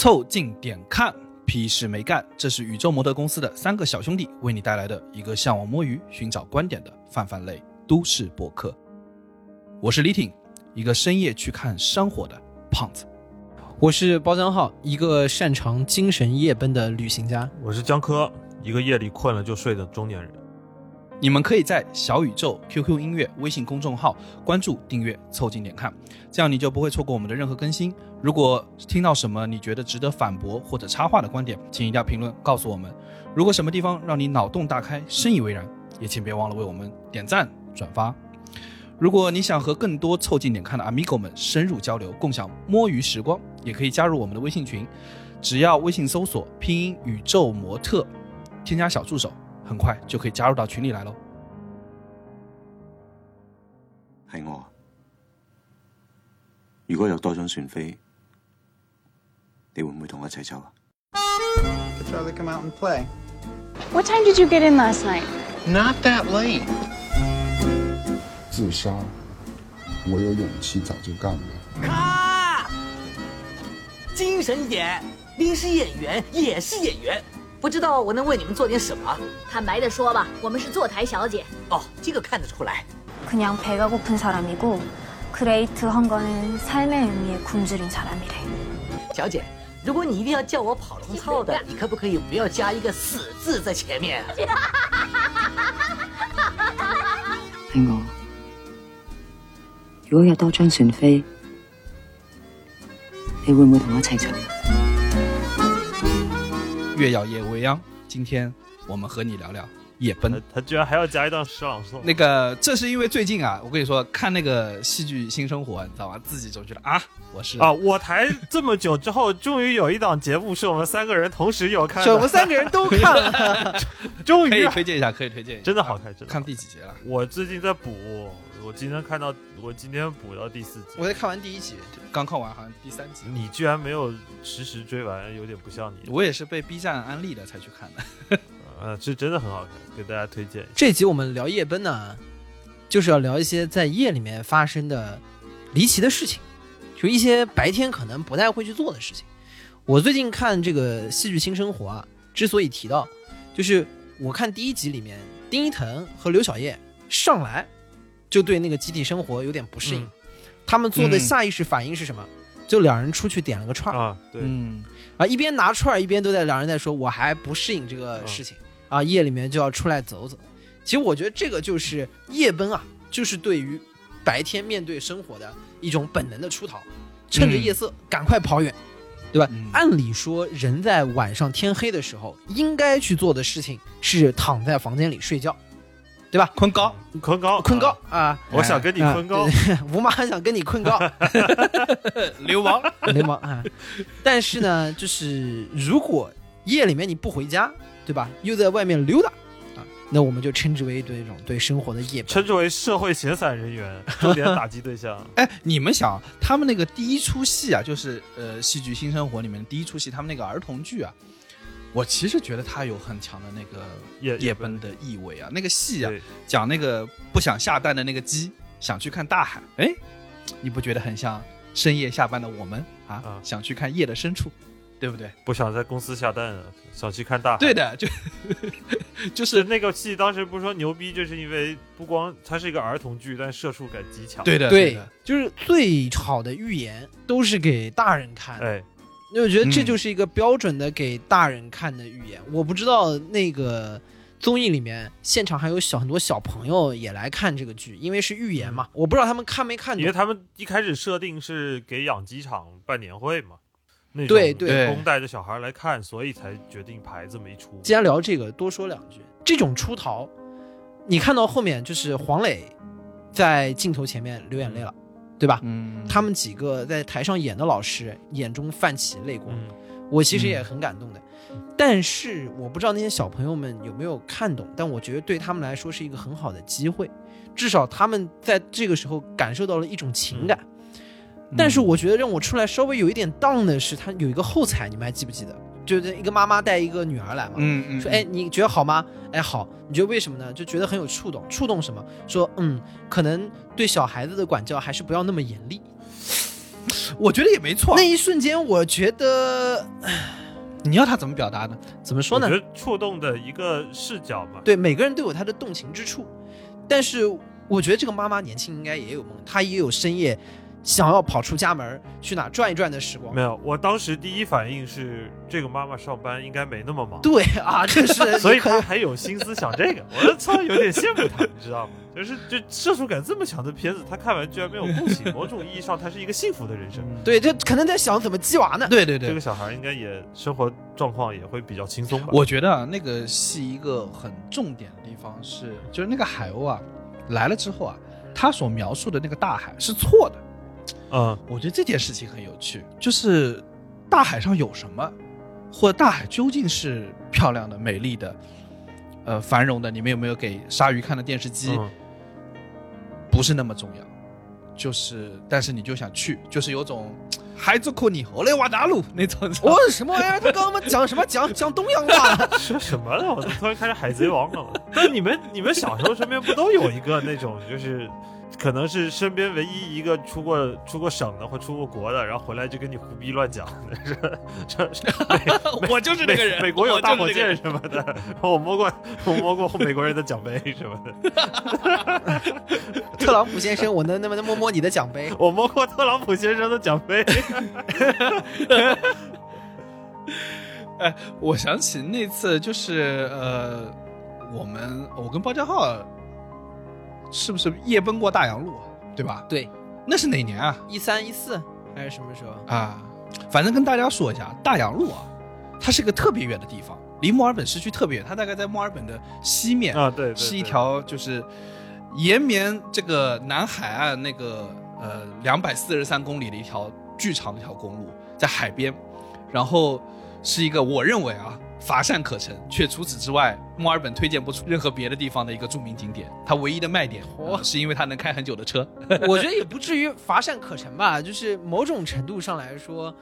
凑近点看，屁事没干。这是宇宙模特公司的三个小兄弟为你带来的一个向往摸鱼、寻找观点的泛泛类都市博客。我是李挺，一个深夜去看山火的胖子。我是包江浩，一个擅长精神夜奔的旅行家。我是江科，一个夜里困了就睡的中年人。你们可以在小宇宙、QQ 音乐、微信公众号关注、订阅、凑近点看，这样你就不会错过我们的任何更新。如果听到什么你觉得值得反驳或者插话的观点，请一定要评论告诉我们。如果什么地方让你脑洞大开、深以为然，也请别忘了为我们点赞、转发。如果你想和更多凑近点看的 Amigo 们深入交流，共享摸鱼时光，也可以加入我们的微信群，只要微信搜索拼音宇宙模特，添加小助手。很快就可以加入到群里來咯。係我。如果有多张船飞，你会唔会同我一齐走啊？Could Charlie come out and play? What time did you get in last night? Not that late. 自杀，我有勇气早就干了。咔！精神一点，临时演员也是演员。不知道我能为你们做点什么？坦白的说吧，我们是坐台小姐。哦，这个看得出来。그냥배가고픈사람이고크레이트한거는삶의의미에굶주린사람이래小姐， 如果你一定要叫我跑龙套的，你可不可以不要加一个死字在前面？係我。如果有多張船飛，你會唔會同我一齊走？月耀夜未央，今天我们和你聊聊夜奔。他居然还要加一段诗朗诵。那个，这是因为最近啊，我跟你说，看那个戏剧《新生活》，你知道吗？自己总觉得啊，我是啊，我台这么久之后，终于有一档节目是我们三个人同时有看，我们三个人都看了，终于可以推荐一下，可以推荐一下，真的好看，真的看第几集了？我最近在补，我今天看到，我今天补到第四集，我才看完第一集，刚看完好像第三集。你居然没有实时追完，有点不像你。我也是被 B 站安利的才去看的。呃，这真的很好看，给大家推荐。这集我们聊夜奔呢，就是要聊一些在夜里面发生的离奇的事情，就一些白天可能不太会去做的事情。我最近看这个《戏剧新生活啊，之所以提到，就是我看第一集里面，丁一腾和刘晓叶上来就对那个集体生活有点不适应，嗯、他们做的下意识反应是什么？嗯、就两人出去点了个串啊，对，嗯，啊一边拿串儿一边都在两人在说，我还不适应这个事情。啊啊，夜里面就要出来走走。其实我觉得这个就是夜奔啊，就是对于白天面对生活的一种本能的出逃，趁着夜色、赶、快跑远，对吧？嗯、按理说，人在晚上天黑的时候应该去做的事情是躺在房间里睡觉。对吧？困高，困高，困高啊！我想跟你困高，吴妈想跟你困高，流氓，流氓啊！但是呢，就是如果夜里面你不回家。對吧？又在外面溜达啊，那我们就称之為對這種對生活的夜称，之为社会闲散人员，重点打击对象。哎，你们想，他们那个第一出戏啊，就是呃，戏剧新生活里面的第一出戏，他们那个儿童剧啊，我其实觉得它有很强的那个夜夜奔的意味啊。那个戏啊，讲那个不想下蛋的那个鸡想去看大海，哎，你不觉得很像深夜下班的我们啊？啊想去看夜的深處。對不对？不想在公司下蛋啊，想去看大海。对的，就 就是那个戏，当时不是说牛逼，就是因为不光它是一个儿童剧，但社畜感极强。对的，对的，就是最好的预言都是给大人看的。哎，因為我觉得这就是一个标准的给大人看的预言。嗯、我不知道那个。综艺里面现场还有小很多小朋友也来看这个剧，因为是预言嘛。我不知道他们看没看懂。因为他们一开始设定是给养鸡场办年会嘛。對對，公带着小孩来看，所以才决定排這麼一出。既然聊这个，多说两句。这种出逃，你看到后面就是黄磊在镜头前面流眼泪了，对吧？嗯。他们几个在台上演的老师眼中泛起泪光，嗯、我其实也很感动的。嗯、但是我不知道那些小朋友们有没有看懂，但我觉得对他们来说是一个很好的机会，至少他们在这个时候感受到了一种情感。嗯但是我觉得让我出来稍微有一點蕩的是，他有一个后彩，你们还记不记得？就是一个妈妈带一个女儿来嘛，嗯嗯，说哎，你觉得好吗？哎，好，你觉得为什么呢？就觉得很有触动，触动什么？说嗯，可能对小孩子的管教还是不要那么严厉。我觉得也没错。那一瞬间，我觉得你要他怎么表达呢？怎么说呢我？觉得触动的一个视角嘛，对，每个人都有他的动情之处，但是我觉得这个妈妈年轻应该也有梦，她也有深夜想要跑出家门去哪转一转的时光没。有，我当时第一反应是这个妈妈上班应该没那么忙，对啊，这是 所以可她还有心思想这个，我操，有点羡慕她，你知道吗？就是就社畜感这么强的片子，他看完居然没有共情，某种意义上他是一个幸福的人生。对，这可能在想怎么鸡娃呢。对对对这个，小孩应该也生活状况也会比较轻松吧？我觉得啊，那个戏一个很重点的地方是，就是那个海鸥啊来了之后啊，他所描述的那个大海是错的。嗯，我觉得这件事情很有趣，就是大海上有什么，或者大海究竟是漂亮的、美丽的，呃，繁荣的。你们有没有给鲨鱼看的电视机？嗯不是那么重要，就是但是你就想去，就是有种海子哭你我来瓦达鲁那种。我、什么玩意儿？他刚刚讲什么？讲讲东洋话？说什么了？我怎么突然开始海贼王了。但你们你们小时候身边不都有一个那种，就是可能是身边唯一一个出过出过省的或出过国的，然后回来就跟你胡逼乱讲的，是 这是我就是那个人美美国有大火箭什么的，我摸过我摸过美国人的奖杯什么的，特朗普先生，我能能不能摸摸你的奖杯？我摸过特朗普先生的奖杯。哎，我想起那次就是呃，我们我跟包家浩是不是夜奔过大洋路，对吧？对，那是哪年啊？一三一四还是什么时候？啊，反正跟大家说一下，大洋路啊，它是个特别远的地方，离墨尔本市区特别远，它大概在墨尔本的西面啊对对是一条就是延绵这个南海岸那个呃两百四十三公里的一条巨长的一条公路，在海边，然后是一个我认为啊乏善可陈，却除此之外墨尔本推荐不出任何别的地方的一个著名景点。它唯一的卖点、呃是因为它能开很久的车。我觉得也不至于乏善可陈吧，就是某种程度上来说，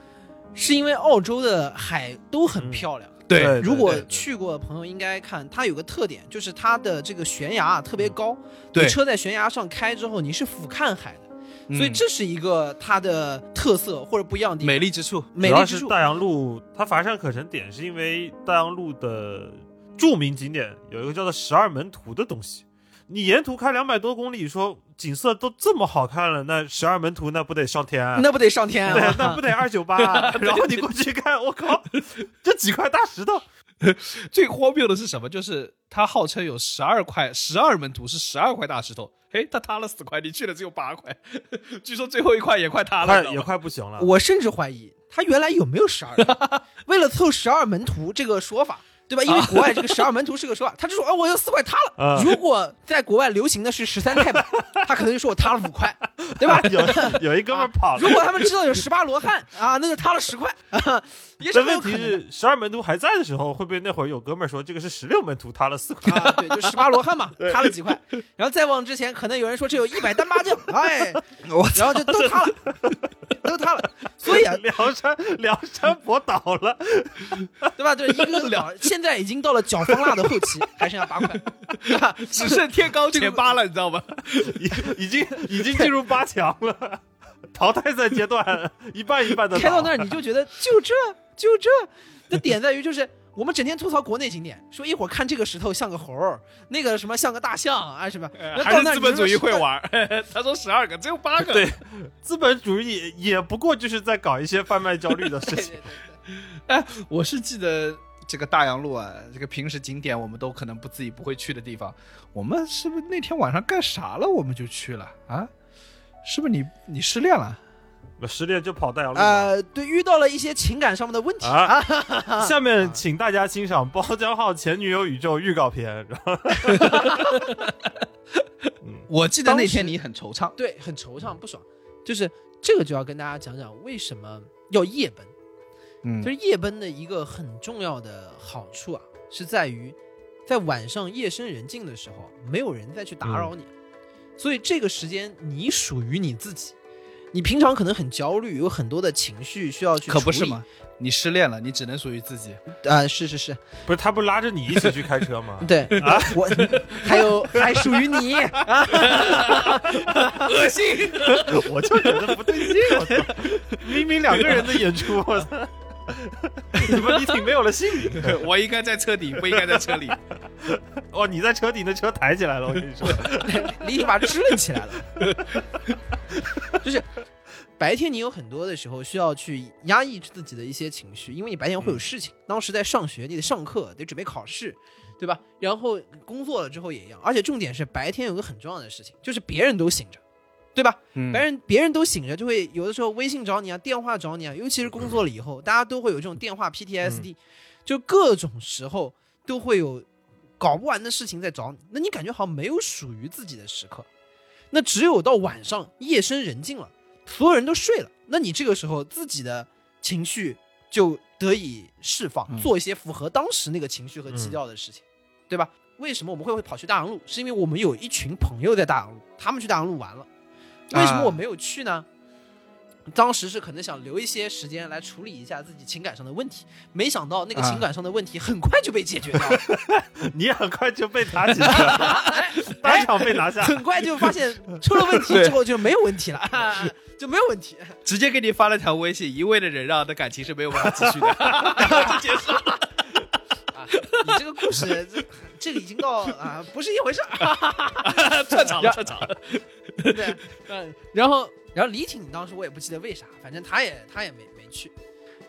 是因为澳洲的海都很漂亮。对对如果去过的朋友应该看，它有个特点，就是它的这个悬崖啊特别高，对车在悬崖上开之后，你是俯瞰海的，所以嗯这是一个它的特色或者不一样的地方。美丽之处，美丽之处，大洋路，它乏善可陈点是因为大洋路的著名景点有一个叫做十二门徒的东西。你沿途开两百多公里，说景色都这么好看了，那十二门徒那不得上天啊？那不得上天对啊？，那不得二九八？然后你过去看，我靠，这几块大石头，最荒谬的是什么？就是他号称有十二块，十二门徒是十二块大石头，哎，他塌了四块，你去了只有八块，据说最后一块也快塌了，也快不行了。我甚至怀疑他原来有没有十二门，为了凑十二门徒这个说法。对吧？因为国外这个十二门徒是个说法，他就说啊，我有四块塌了。啊如果在国外流行的是十三太保，他可能就说我塌了五块，对吧？有有一哥们儿跑了。如果他们知道有十八罗汉啊，那就塌了十块，啊 也是但很有可能的。问题是，十二门徒还在的时候，会不会那会儿有哥们儿说这个是十六门徒塌了四块？啊，对，就十八罗汉嘛，塌了几块，然后再往之前，可能有人说这有一百单八将，哎，然后就都塌了，都塌了，所以啊，梁山梁山伯倒了，对吧？对，一个两，现在已经到了脚方腊的后期，还剩下八块？只剩天高前八了，你知道吗？已 已经已经进入八强了，淘汰赛阶段一半一半的开到那儿你就觉得就这就这，那点在于就是。我们整天吐槽国内景点，说一会儿看这个石头像个猴儿，那个什么像个大象啊什么，还是资本主义会玩。他说十二个，只有八个。对，资本主义也不过就是在搞一些贩卖焦虑的事情。哎，我是记得这个大洋路啊，这个平时景点我们都可能不自己不会去的地方，我们是不是那天晚上干啥了，我们就去了啊？是不是你你失恋了？失恋就跑大洋路嘛。呃，对，遇到了一些情感上面的问题啊，下面请大家欣赏包浆号前女友宇宙预告片。我记得那天你很惆怅，对，很惆怅不爽。就是这个就要跟大家讲讲为什么要夜奔。嗯就是夜奔的一个很重要的好处啊，是在于在晚上夜深人静的时候，没有人再去打扰你，所以这个时间你属于你自己，你平常可能很焦虑，有很多的情绪需要去，可不是吗？你失恋了，你只能属于自己。啊，是是是，不是他不拉着你一起去开车吗？对啊，我还有还属于你，恶心！我就觉得不对劲，我操！明明两个人的演出，我操！怎么李挺没有了姓名？我应该在车底，不应该在车里。哦，你在车底，那车抬起来了，我跟你说，李挺把支棱起来了，就是。白天你有很多的时候需要去压抑自己的一些情绪，因为你白天会有事情。当时在上学，你得上课，得准备考试，对吧？然后工作了之后也一样。而且重点是白天有个很重要的事情，就是别人都醒着，对吧？别人别人都醒着，就会有的时候微信找你啊，电话找你啊。尤其是工作了以后，大家都会有这种电话 PTSD，就各种时候都会有搞不完的事情在找你。那你感觉好像没有属于自己的时刻，那只有到晚上夜深人静了。所有人都睡了，那你这个时候自己的情绪就得以释放，做一些符合当时那个情绪和基调的事情，对吧？为什么我们会会跑去大洋路？是因为我们有一群朋友在大洋路，他们去大洋路玩了。为什么我没有去呢？当时是可能想留一些时间来处理一下自己情感上的问题，没想到那个情感上的问题很快就被解决掉了，你很快就被拿起来了，当场被拿下，很快就发现出了问题之后就没有问题了，就没有问题，直接给你发了条微信，一味的忍让的感情是没有办法继续的，就结束了。你这个故事，这这个已经到啊，不是一回事儿，串场串场，对，嗯，然后。然后李挺当时我也不记得为啥，反正他也他也没没去。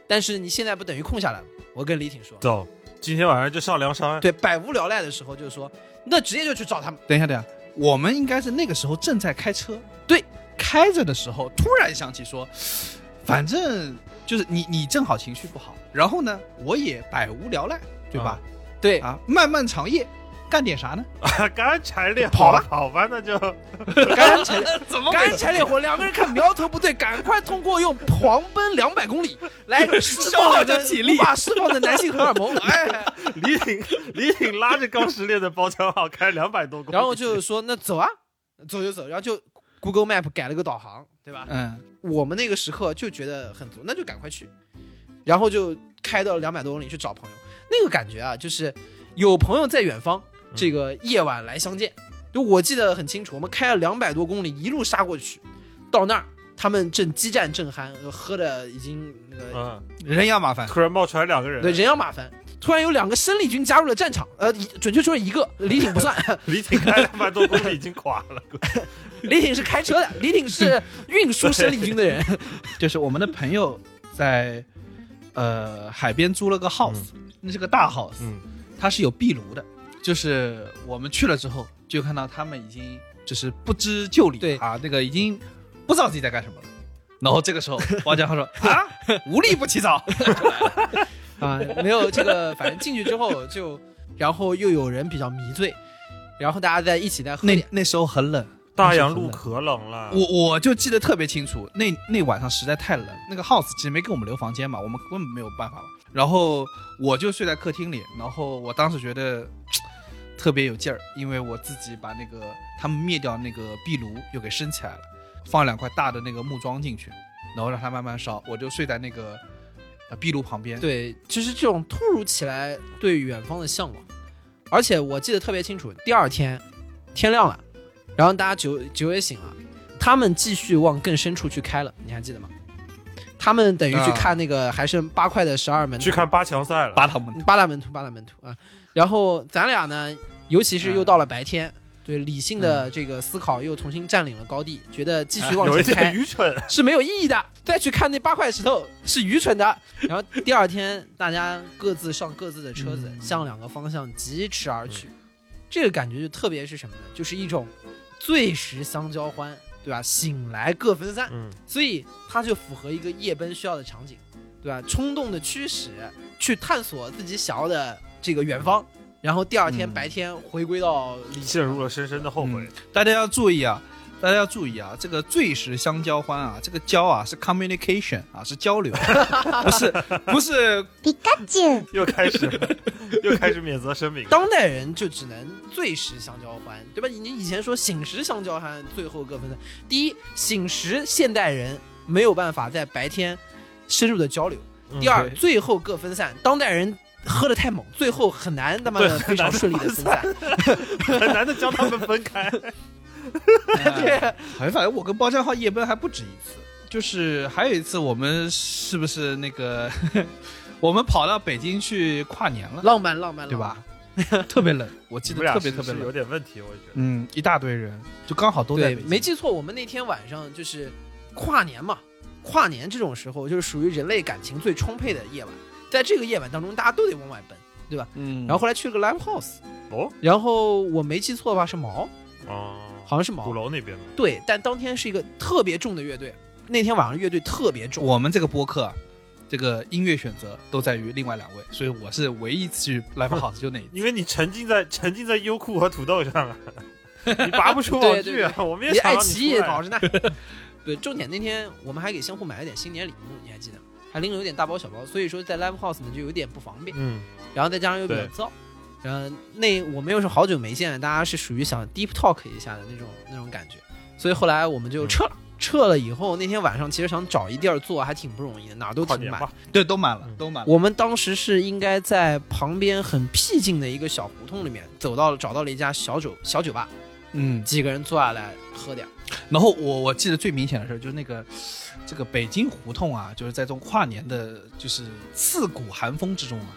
但是你现在不等于空下来了？我跟李挺说，走，今天晚上就上梁山。对，百无聊赖的时候就是说，那直接就去找他们。等一下，等一下，我们应该是那个时候正在开车，对，开着的时候突然想起说，反正就是你你正好情绪不好，然后呢，我也百无聊赖，对吧？对啊，漫漫长夜。干点啥呢？干柴烈跑吧，跑吧，那就 干柴 怎么干柴烈火？两个人看苗头不对，赶快通过用狂奔两百公里来释放着体力，把释放的男性荷尔蒙。哎，李挺李挺拉着刚失恋的包厢号开两百多公里，然后就是说那走啊，走就走，然后就 Google Map 改了个导航，对吧？嗯，我们那个时刻就觉得很足，那就赶快去，然后就开到两百多公里去找朋友，那个感觉啊，就是有朋友在远方。这个夜晚来相见，就我记得很清楚，我们开了两百多公里，一路杀过去，到那儿他们正激战正酣，喝的已经那个人仰马翻，突然冒出来两个人，对人仰马翻，突然有两个生力军加入了战场，呃，准确说一个李挺不算，李挺开两百多公里已经垮了，李挺是开车的，李挺是运输生力军的人，就是我们的朋友在呃海边租了个 house，那是个大 house，嗯，它是有壁炉的。就是我们去了之后，就看到他们已经就是不知就里，对啊，那个已经不知道自己在干什么了。然后这个时候，王家浩说：“ 啊，无利不起早 啊，没有这个，反正进去之后就，然后又有人比较迷醉，然后大家在一起在喝。那那时候很冷，大洋路可冷了。我我就记得特别清楚，那那晚上实在太冷，那个 house 其实没给我们留房间嘛，我们根本没有办法。然后我就睡在客厅里，然后我当时觉得。特别有劲儿，因为我自己把那个他们灭掉那个壁炉又给升起来了，放两块大的那个木桩进去，然后让它慢慢烧，我就睡在那个呃壁炉旁边。对，就是这种突如其来对远方的向往，而且我记得特别清楚，第二天天亮了，然后大家酒酒也醒了，他们继续往更深处去开了，你还记得吗？他们等于去看那个还剩八块的十二门，去看八强赛了，八大门徒，八大门徒，八大门徒啊。然后咱俩呢，尤其是又到了白天，对理性的这个思考又重新占领了高地，觉得继续往前开愚蠢是没有意义的。再去看那八块石头是愚蠢的。然后第二天大家各自上各自的车子，向两个方向疾驰而去。这个感觉就特别是什么呢？就是一种醉时相交欢，对吧？醒来各分散。嗯，所以它就符合一个夜奔需要的场景，对吧？冲动的驱使去探索自己想要的。这个远方，然后第二天白天回归到陷入了深深的后悔。大家要注意啊，大家要注意啊，这个醉时相交欢啊，这个交啊是 communication 啊，是交流，不是不是皮卡丘。又开始 又开始免责声明。当代人就只能醉时相交欢，对吧？你以前说醒时相交欢，最后各分散。第一，醒时现代人没有办法在白天深入的交流；第二，对最后各分散。当代人喝的太猛，最后很难他妈的非常顺利的分散。很难的将他们分开。对，好像反正我跟包浆号夜奔还不止一次，就是还有一次我们是不是那个 我们跑到北京去跨年了，浪漫浪漫，对吧？特别冷，我记得特别特别冷。有点问题，我觉得。嗯，一大堆人，就刚好都在对北，京。没记错，我们那天晚上就是跨年嘛，跨年这种时候就是属于人类感情最充沛的夜晚，在这个夜晚当中，大家都得往外奔，对吧？嗯，然后后来去了个 live house，哦然后我没记错的话是毛，哦，好像是毛鼓，楼那边嘛。对，但当天是一个特别重的乐队，那天晚上乐队特别重，我们这个播客啊，这个音乐选择都在于另外两位，所以我是唯一去 live house 就那一次。因为你沉浸在沉浸在优酷和土豆上啊，你拔不出对网剧啊！我们也连想你爱奇艺出来跑着呢。对，重点那天我们还给相互买了点新年礼物，你还记得吗？还拎了有点大包小包，所以说在 live house 呢就有点不方便。嗯，然后再加上又比较对燥，然后那我们又是好久没见，大家是属于想 deep talk 一下的那种那种感觉，所以后来我们就撤了。撤了以后，那天晚上其实想找一地儿坐还挺不容易的，哪儿都挺满。对，都满了，嗯都满了。我们当时是应该在旁边很僻静的一个小胡同里面走到了，找到了一家小酒小酒吧，嗯，几个人坐下来喝点。然后我我记得最明显的事儿就是那个这个北京胡同啊，就是在这种跨年的，就是刺骨寒风之中啊，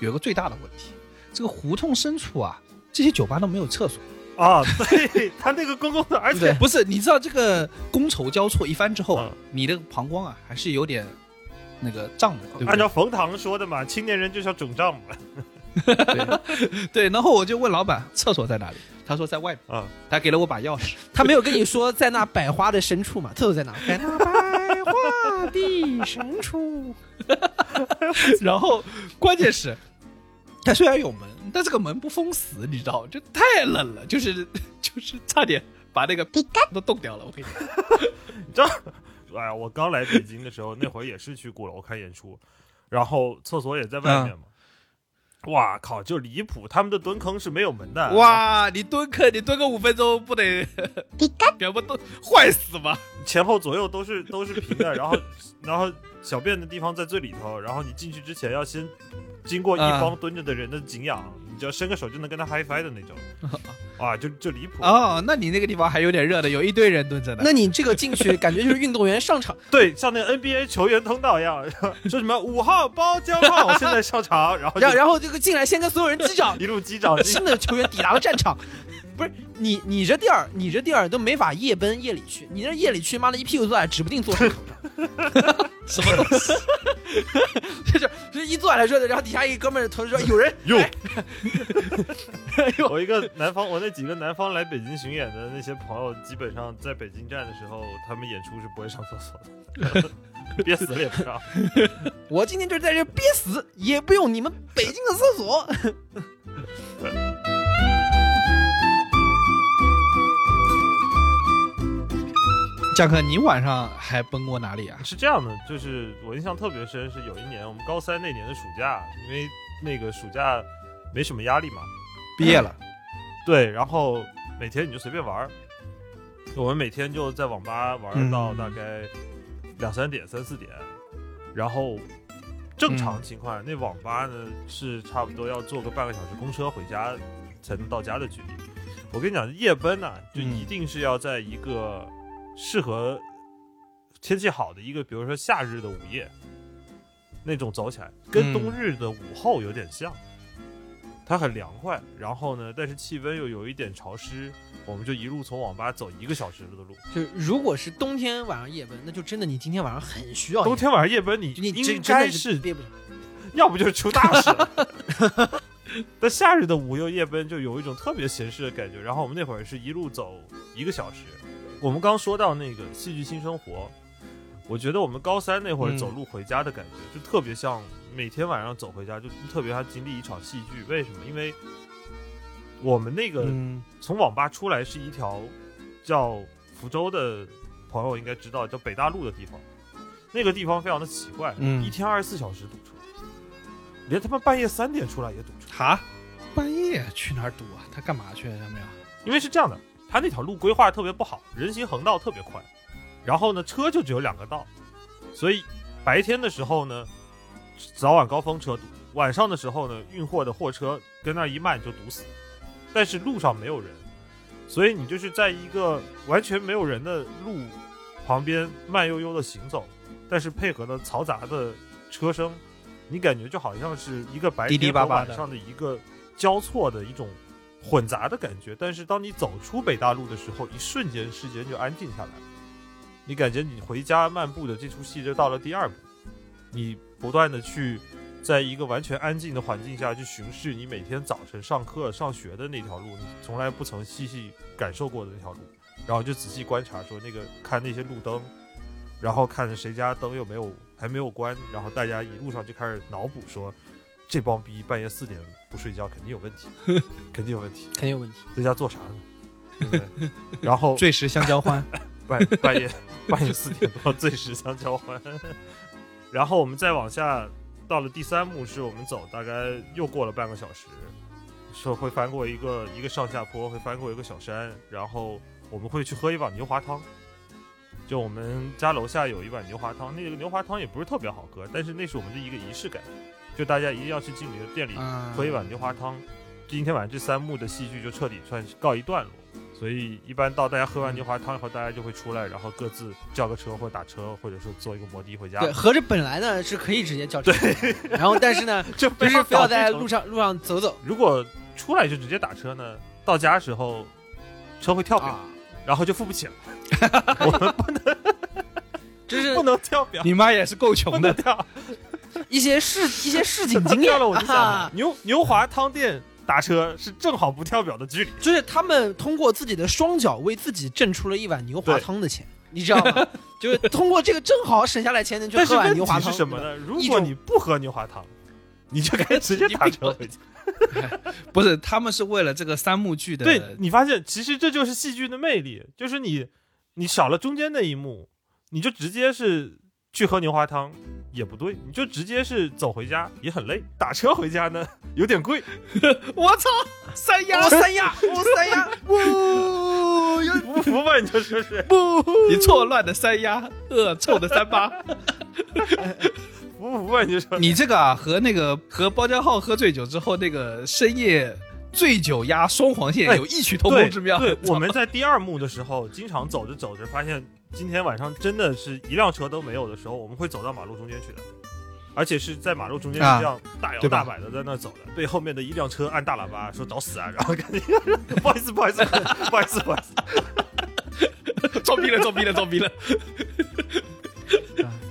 有一个最大的问题，这个胡同深处啊，这些酒吧都没有厕所。啊，对他那个公共的，而且不是，你知道这个觥筹交错一番之后你的膀胱啊还是有点那个胀的，对对？按照冯唐说的嘛，青年人就是要肿胀嘛。对，然后我就问老板厕所在哪里，他说在外面，啊，他给了我把钥匙，他没有跟你说在那百花的深处嘛？厕所在哪？在那百花的深处。然后关键是，它虽然有门，但这个门不封死，你知道，就太冷了，就是就是差点把那个都冻掉了。我跟你讲，你知道，哎呀，我刚来北京的时候，那会儿也是去鼓楼看演出，然后厕所也在外面嘛。哇靠，就离谱！他们的蹲坑是没有门的。哇，你蹲坑，你蹲个五分钟不得，全部都坏死吗？前后左右都是都是平的，然后然后小便的地方在最里头，然后你进去之前要先经过一帮蹲着的人的景仰，你只要伸个手就能跟他 high five 的那种，啊，就就离谱。哦，那你那个地方还有点热的，有一堆人蹲着呢。那你这个进去感觉就是运动员上场，对，像那个 NBA 球员通道一样，说什么五号包浆号现在上场，然后然后然后这个进来先跟所有人击掌，一路击掌，新的球员抵达了战场。不是你，你这地儿，你这地儿都没法夜奔夜里去，你这夜里去，妈的一屁股坐下，指不定坐什么。什么东西？就是就是一坐下来说的，然后底下一哥们儿头说有人哟哎 我一个南方，我那几个南方来北京巡演的那些朋友，基本上在北京站的时候，他们演出是不会上厕所的，憋死了也不上。我今天就是在这憋死，也不用你们北京的厕所。江哥，你晚上还奔过哪里啊？是这样的，就是我印象特别深，是有一年我们高三那年的暑假，因为那个暑假没什么压力嘛，毕业了，对，然后每天你就随便玩儿，我们每天就在网吧玩到大概两三点、三四点，然后正常情况、那网吧呢是差不多要坐个半个小时公车回家才能到家的距离。我跟你讲，夜奔呐、就一定是要在一个适合天气好的一个，比如说夏日的午夜，那种走起来，跟冬日的午后有点像。它很凉快，然后呢，但是气温又有一点潮湿，我们就一路从网吧走一个小时的路。就如果是冬天晚上夜奔，那就真的你今天晚上很需要。冬天晚上夜奔，你你应该是憋不了。要不就是出大事了。但夏日的午夜夜奔就有一种特别闲适的感觉。然后我们那会儿是一路走一个小时。我们刚说到那个戏剧新生活，我觉得我们高三那会儿嗯走路回家的感觉，就特别像每天晚上走回家，就特别像经历一场戏剧。为什么？因为我们那个嗯从网吧出来是一条叫福州的朋友应该知道，叫北大路的地方，那个地方非常的奇怪，嗯一天二十四小时堵车，连他妈半夜三点出来也堵车。哈，半夜去哪儿堵啊？他干嘛去啊？有没有？因为是这样的，他那条路规划特别不好，人行横道特别宽，然后呢，车就只有两个道，所以白天的时候呢，早晚高峰车堵，晚上的时候呢，运货的货车跟那儿一慢就堵死，但是路上没有人，所以你就是在一个完全没有人的路旁边慢悠悠的行走，但是配合了嘈杂的车声，你感觉就好像是一个白天和晚上的一个交错的一种混杂的感觉。但是当你走出北大路的时候，一瞬间世间就安静下来。你感觉你回家漫步的这出戏就到了第二步，你不断的去在一个完全安静的环境下去巡视你每天早晨上课上学的那条路，你从来不曾细细感受过的那条路，然后就仔细观察说那个看那些路灯，然后看谁家灯又没有还没有关，然后大家一路上就开始脑补说，这帮逼半夜四点不睡觉肯定有问题，肯定有问题，肯定有问题。在家做啥呢？对不对？然后醉时相交欢，半半夜 半夜四点多醉时相交欢，然后我们再往下到了第三幕，是我们走大概又过了半个小时，说会翻过一个一个上下坡，会翻过一个小山，然后我们会去喝一碗牛滑汤。就我们家楼下有一碗牛滑汤，那个牛滑汤也不是特别好喝，但是那是我们的一个仪式感，就大家一定要去经理的店里啊喝一碗牛花汤。今天晚上这三幕的戏剧就彻底算是告一段落。所以一般到大家喝完牛花汤以后，大家就会出来，然后各自叫个车或者打车，或者说坐一个摩的回家。对，合着本来呢是可以直接叫车，然后但是呢，就就是非要在路上路上走走。如果出来就直接打车呢，到家时候车会跳表，啊然后就付不起了。我们不能，就是不能跳表，你妈也是够穷的。跳。一些市一些市井经验 跳了我就想啊，牛牛华汤店打车是正好不跳表的距离。就是他们通过自己的双脚为自己挣出了一碗牛华汤的钱，你知道吗？就是通过这个正好省下来钱，能去喝碗牛华汤。是什么呢？如果你不喝牛华汤，你就该直接打车回家。不是，他们是为了这个三幕剧的。对你发现，其实这就是戏剧的魅力，就是你你少了中间那一幕，你就直接是去喝牛华汤也不对，你就直接是走回家也很累，打车回家呢 有点贵。我操，三亚，哦三亚，哦三亚，不，有不服吧？你就说是不，你错乱的三亚，恶臭的三八。服不服吧？你就说你这个啊，和那个和包浆浩喝醉酒之后那个深夜醉酒鸭双黄线哎有异曲同工之妙。对，我们在第二幕的时候，经常走着走着，发现今天晚上真的是一辆车都没有的时候，我们会走到马路中间去的，而且是在马路中间啊这样大摇大摆的在那走的，被后面的一辆车按大喇叭说找死啊，然后 赶紧不好意思，不好意思，不好意思，不好意思，装逼了，装逼了，装逼了。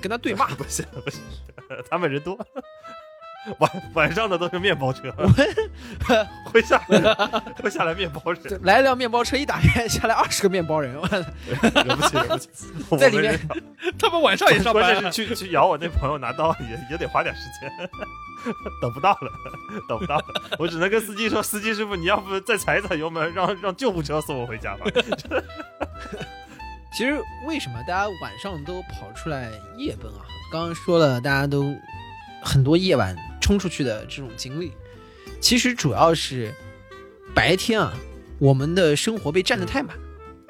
跟他对骂。不 是不是，他们人多。晚晚上的都是面包车，会下来会下来面包车，来一辆面包车，一打开下来二十个面包人，我惹不起惹不起，在里面他们晚上也上班关班键是去去咬我那朋友拿刀也也得花点时间，等不到了，等不到了，我只能跟司机说，司机师傅，你要不再踩一踩油门，让让救护车送我回家吧。其实为什么大家晚上都跑出来夜奔啊？刚刚说了，大家都很多夜晚冲出去的这种经历，其实主要是白天啊，我们的生活被占得太满，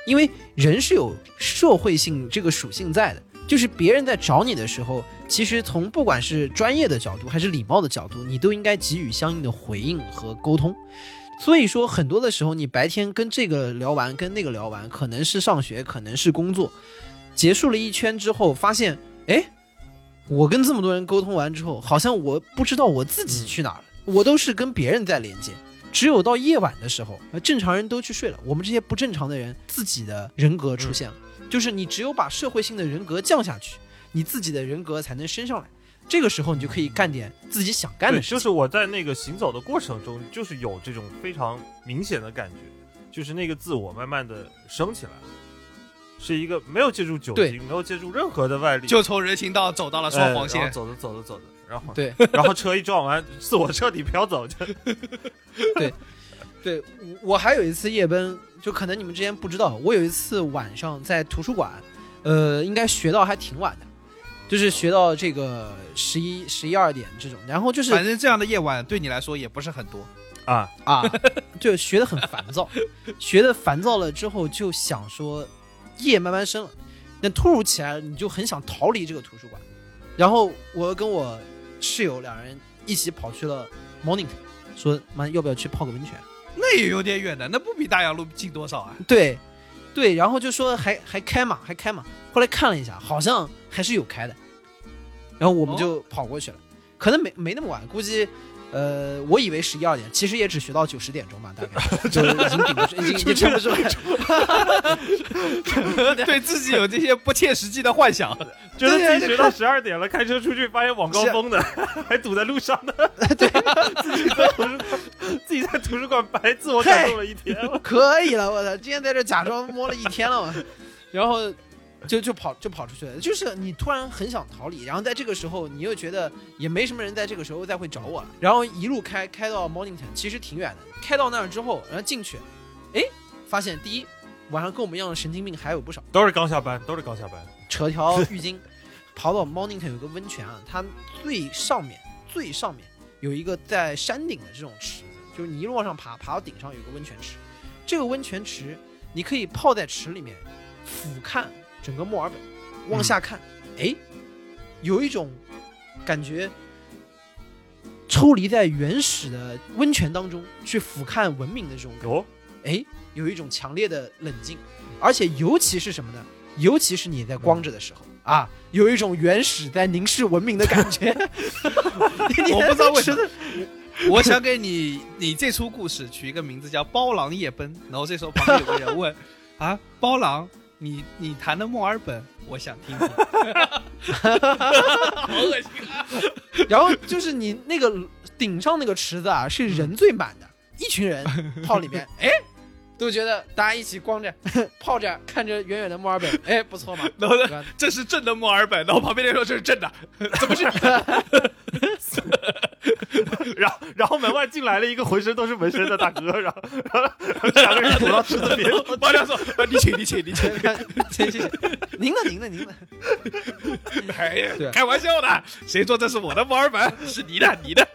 因为人是有社会性这个属性在的。就是别人在找你的时候，其实从不管是专业的角度还是礼貌的角度，你都应该给予相应的回应和沟通。所以说，很多的时候，你白天跟这个聊完，跟那个聊完，可能是上学，可能是工作，结束了一圈之后，发现，哎，我跟这么多人沟通完之后，好像我不知道我自己去哪儿了，我都是跟别人在连接。只有到夜晚的时候，呃正常人都去睡了，我们这些不正常的人，自己的人格出现了，就是你只有把社会性的人格降下去，你自己的人格才能升上来。这个时候，你就可以干点自己想干的，事情。就是我在那个行走的过程中，就是有这种非常明显的感觉，就是那个自我慢慢的升起来了，是一个没有借助酒精，没有借助任何的外力，就从人行道走到了双黄线。哎。走着走着走着，然后对，然后车一撞完，自我彻底飘走，就。对。我我还有一次夜奔，就可能你们之前不知道，我有一次晚上在图书馆，呃，应该学到还挺晚的，就是学到这个十一十一二点这种，然后就是反正这样的夜晚对你来说也不是很多。啊。啊，就学的很烦躁，学的烦躁了之后就想说夜慢慢深了，那突如其来你就很想逃离这个图书馆，然后我跟我室友两人一起跑去了 Mornington，说妈要不要去泡个温泉？那也有点远的，那不比大洋路近多少啊？对，对，然后就说还还开嘛，还开嘛。后来看了一下，好像还是有开的，然后我们就跑过去了，可能没没那么晚，估计。呃，我以为十一二点，其实也只学到九十点钟吧，大概 就已经顶不住，已经已经撑不住了。对自己有这些不切实际的幻想，觉得自己学到十二点了，开车出去发现网高峰的，还堵在路上呢。对，自己在图书馆，自己在图书馆白自我感动了一天。可以了，我操！今天在这假装摸了一天了嘛，然后。就就跑就跑出去了，就是你突然很想逃离，然后在这个时候你又觉得也没什么人在这个时候再会找我了，然后一路开开到 Mornington，其实挺远的。开到那儿之后，然后进去，哎，发现第一晚上跟我们一样的神经病还有不少，都是刚下班，都是刚下班，扯条 浴巾，跑到 Mornington 有个温泉啊，它最上面最上面有一个在山顶的这种池子，就是你一路往上爬，爬到顶上有个温泉池，这个温泉池你可以泡在池里面俯瞰。整个墨尔本往下看，哎，有一种感觉，抽离在原始的温泉当中去俯瞰文明的这种感觉，哎，有一种强烈的冷静，而且尤其是什么呢？尤其是你在光着的时候啊，有一种原始在凝视文明的感觉。我不知道为什么，我想给你你这出故事取一个名字叫《包狼夜奔》，然后这时候旁边有个人问啊，包狼。你你弹的墨尔本，我想听听，好恶心啊！然后就是你那个顶上那个池子啊，是人最满的，一群人泡里面，哎，都觉得大家一起光着 泡着，看着远远的墨尔本，哎，不错嘛。然后呢，这是正的墨尔本，然后旁边那说这是正的，怎么是？然后，然后门外进来了一个浑身都是纹身的大哥，然后，然后两个人躲到池子边。包亮说：“你请，你请，你请，谢谢，您的，您的，您的。”哎呀，开玩笑的，谁说这是我的墨尔本？是你的，你的。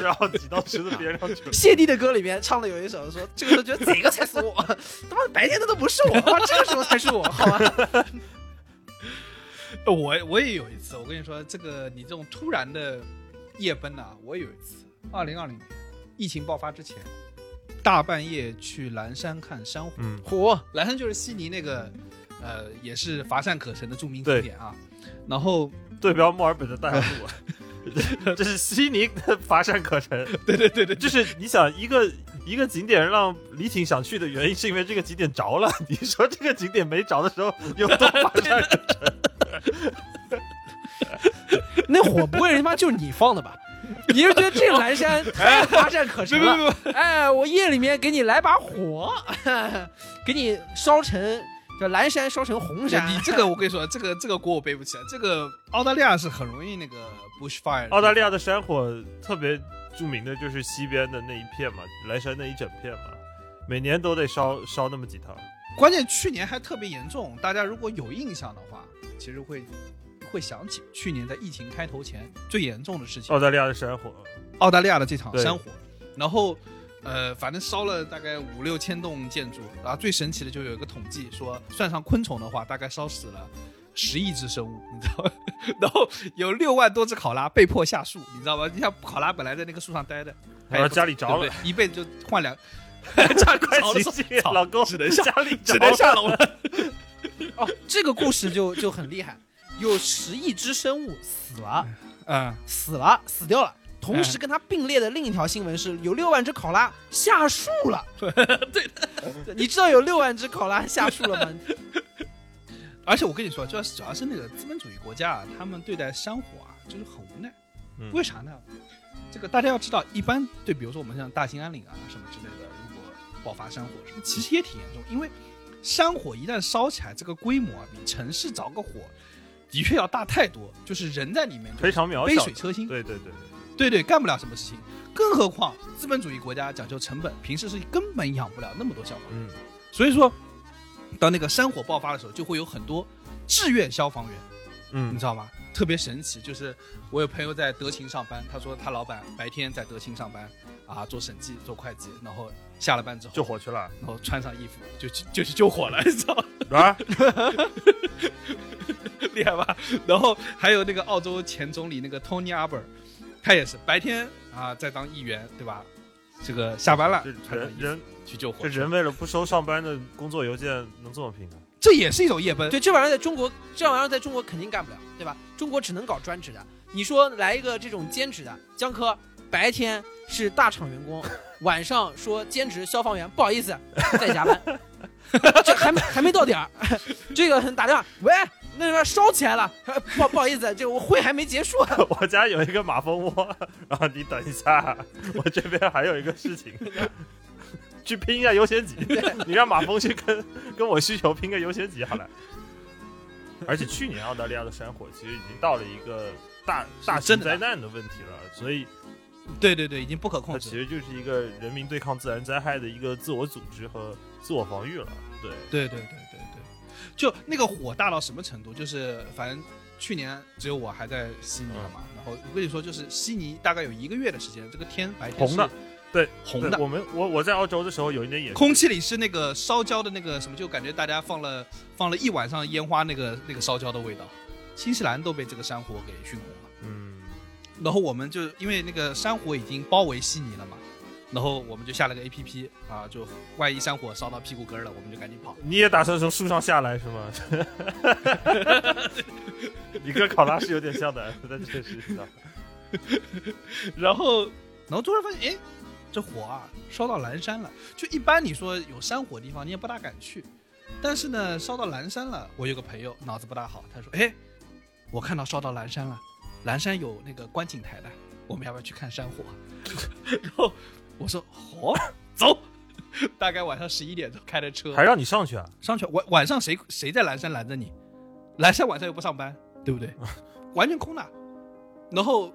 然后挤到池子边上去了。谢帝的歌里面唱的有一首说：“这个时候觉得哪个才是我，他妈白天的都不是我，这个时候才是我，好吗？” 我我也有一次，我跟你说，这个你这种突然的。夜奔呐，我有一次，二零二零年疫情爆发之前，大半夜去蓝山看珊瑚。嗯，嚯，蓝山就是悉尼那个，呃，也是乏善可陈的著名景点啊。然后对标墨尔本的大峡谷，这是悉尼的乏善可陈。对对对对，就是你想一个一个景点让李挺想去的原因，是因为这个景点着了。你说这个景点没着的时候有多乏善可陈？那火不会他妈就是你放的吧？你是觉得这个蓝山太乏善可陈了？哎，我夜里面给你来把火，给你烧成叫蓝山烧成红山。你这个我跟你说，这个这个锅我背不起来。这个澳大利亚是很容易那个 bushfire。澳大利亚的山火特别著名的就是西边的那一片嘛，莱山那一整片嘛，每年都得烧烧那么几趟。关键去年还特别严重，大家如果有印象的话，其实会。会想起去年在疫情开头前最严重的事情，澳大利亚的山火，澳大利亚的这场山火，然后，呃，反正烧了大概五六千栋建筑，然后最神奇的就有一个统计说，算上昆虫的话，大概烧死了十亿只生物，你知道吗？然后有六万多只考拉被迫下树，你知道吗？你像考拉本来在那个树上待着，然后家里着了，一辈子就换两，家快行行，老公只能下家里只能下楼了。哦，这个故事就就很厉害。有十亿只生物死了，嗯，死了，死掉了。同时跟它并列的另一条新闻是，有六万只考拉下树了。对的，你知道有六万只考拉下树了吗？而且我跟你说，主要主要是那个资本主义国家啊，他们对待山火啊，就是很无奈。为啥呢？这个大家要知道，一般对，比如说我们像大兴安岭啊什么之类的，如果爆发山火，什么其实也挺严重，因为山火一旦烧起来，这个规模啊，比城市着个火。的确要大太多，就是人在里面非常渺小，杯水车薪。对对对对，对对，干不了什么事情。更何况资本主义国家讲究成本，平时是根本养不了那么多消防员。嗯，所以说，当那个山火爆发的时候，就会有很多志愿消防员，嗯你知道吗？特别神奇，就是我有朋友在德勤上班，他说他老板白天在德勤上班啊，做审计、做会计，然后下了班之后救火去了，然后穿上衣服就去就去救火了，你知道吗？啊，厉害吧？然后还有那个澳洲前总理那个 Tony Abbott，他也是白天啊在当议员，对吧？这个下班了人人去救火这，人为了不收上班的工作邮件，能这么拼啊？这也是一种夜奔。对，这玩意儿在中国，这玩意儿在中国肯定干不了，对吧？中国只能搞专职的。你说来一个这种兼职的，江科白天是大厂员工，晚上说兼职消防员，不好意思，在加班，这还没还没到点儿，这个打电话，喂，那边烧起来了，不不好意思，这个我会还没结束。我家有一个马蜂窝，然后你等一下，我这边还有一个事情，去拼一下优先级。你让马蜂去跟跟我需求拼个优先级好了。而且去年澳大利亚的山火其实已经到了一个大大型灾难的问题了，所以对对对，已经不可控它制其实就是一个人民对抗自然灾害的一个自我组织和自我防御了。对，对对对对对，就那个火大到什么程度？就是反正去年只有我还在悉尼了嘛，然后我跟你说，就是悉尼大概有一个月的时间，这个天白天红的。对，红的。我们我我在澳洲的时候有一年也空气里是那个烧焦的那个什么，就感觉大家放了放了一晚上烟花，那个那个烧焦的味道。新西兰都被这个山火给熏红了，嗯，然后我们就因为那个山火已经包围悉尼了嘛，然后我们就下了个 A P P 啊，就万一山火烧到屁股根儿了，我们就赶紧跑。你也打算从树上下来是吗？你跟考拉是有点像的，但确实是的。然后，然后突然发现，哎，这火啊烧到蓝山了。就一般你说有山火的地方，你也不大敢去。但是呢，烧到蓝山了，我有个朋友脑子不大好，他说，哎，我看到烧到蓝山了，蓝山有那个观景台的，我们要不要去看山火？然后我说，好、走。大概晚上十一点钟开的车，还让你上去啊？上去晚晚上谁谁在蓝山拦着你？蓝山晚上又不上班，对不对？完全空的。然后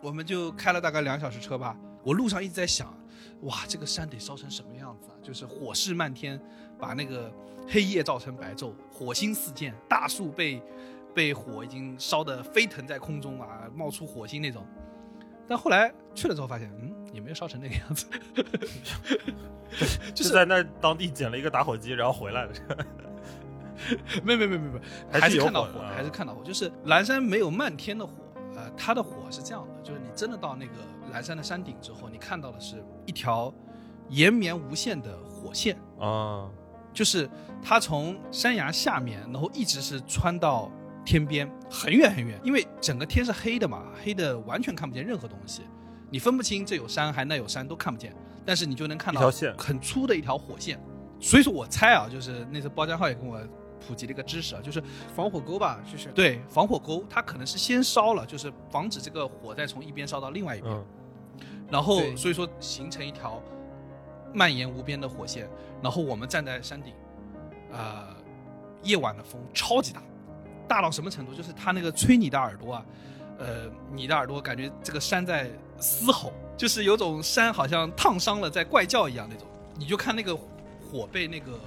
我们就开了大概两小时车吧。我路上一直在想，哇，这个山得烧成什么样子啊？就是火势漫天，把那个黑夜照成白昼，火星四溅，大树被被火已经烧得飞腾在空中啊，冒出火星那种。但后来去了之后发现，嗯，也没有烧成那个样子。就是在那当地捡了一个打火机，然后回来了。没没没没没，还是看到火，还是看到火。就是蓝山没有漫天的火，呃，它的火是这样的，就是你真的到那个蓝山的山顶之后，你看到的是一条延绵无限的火线，啊，就是它从山崖下面，然后一直是穿到天边，很远很远，因为整个天是黑的嘛，黑的完全看不见任何东西，你分不清这有山还那有山都看不见，但是你就能看到一条线很粗的一条火线。所以说我猜啊，就是那次包家浩也跟我普及了一个知识啊，就是防火沟吧，就是对防火沟，它可能是先烧了，就是防止这个火再从一边烧到另外一边，嗯，然后所以说形成一条蔓延无边的火线。然后我们站在山顶，呃，夜晚的风超级大，大到什么程度？就是它那个吹你的耳朵啊，呃，你的耳朵感觉这个山在嘶吼，就是有种山好像烫伤了在怪叫一样那种。你就看那个火被那个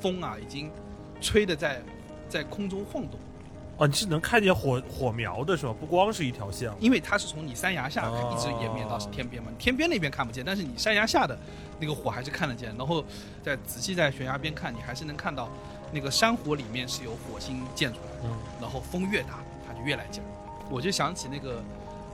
风啊，已经吹的在在空中晃动。哦，你是能看见火火苗的是吧？不光是一条线。因为它是从你山崖下哦一直延绵到天边嘛，天边那边看不见，但是你山崖下的那个火还是看得见。然后再仔细在悬崖边看，你还是能看到那个山火里面是有火星溅出来的。嗯，然后风越大，它就越来劲儿。我就想起那个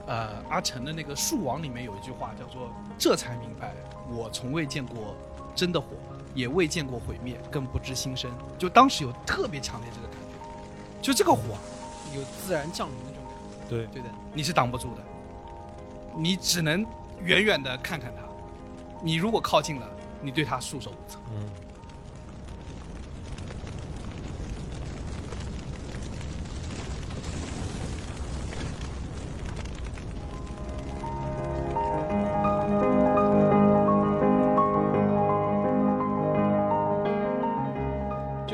呃阿成的那个《树王》里面有一句话叫做“这才明白，我从未见过真的火，也未见过毁灭，更不知新生”。就当时有特别强烈这个感觉，就这个火啊，有自然降临的这种感觉。对，对的，你是挡不住的，你只能远远的看看它。你如果靠近了，你对它束手无策。嗯，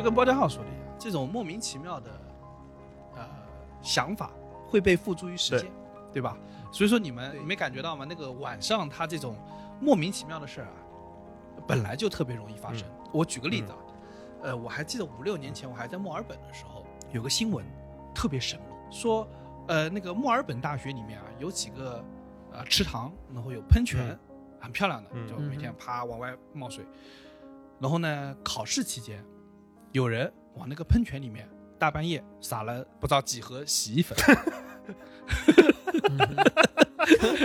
就跟包家浩说的一样，这种莫名其妙的呃想法会被付诸于实践。对吧？所以说你们没感觉到吗？那个晚上他这种莫名其妙的事儿啊，本来就特别容易发生。我举个例子啊，呃，我还记得五六年前我还在墨尔本的时候，有个新闻特别神秘，说呃那个墨尔本大学里面啊有几个呃池塘，然后有喷泉，很漂亮的，就每天啪往外冒水。然后呢，考试期间，有人往那个喷泉里面大半夜撒了不知道几盒洗衣粉。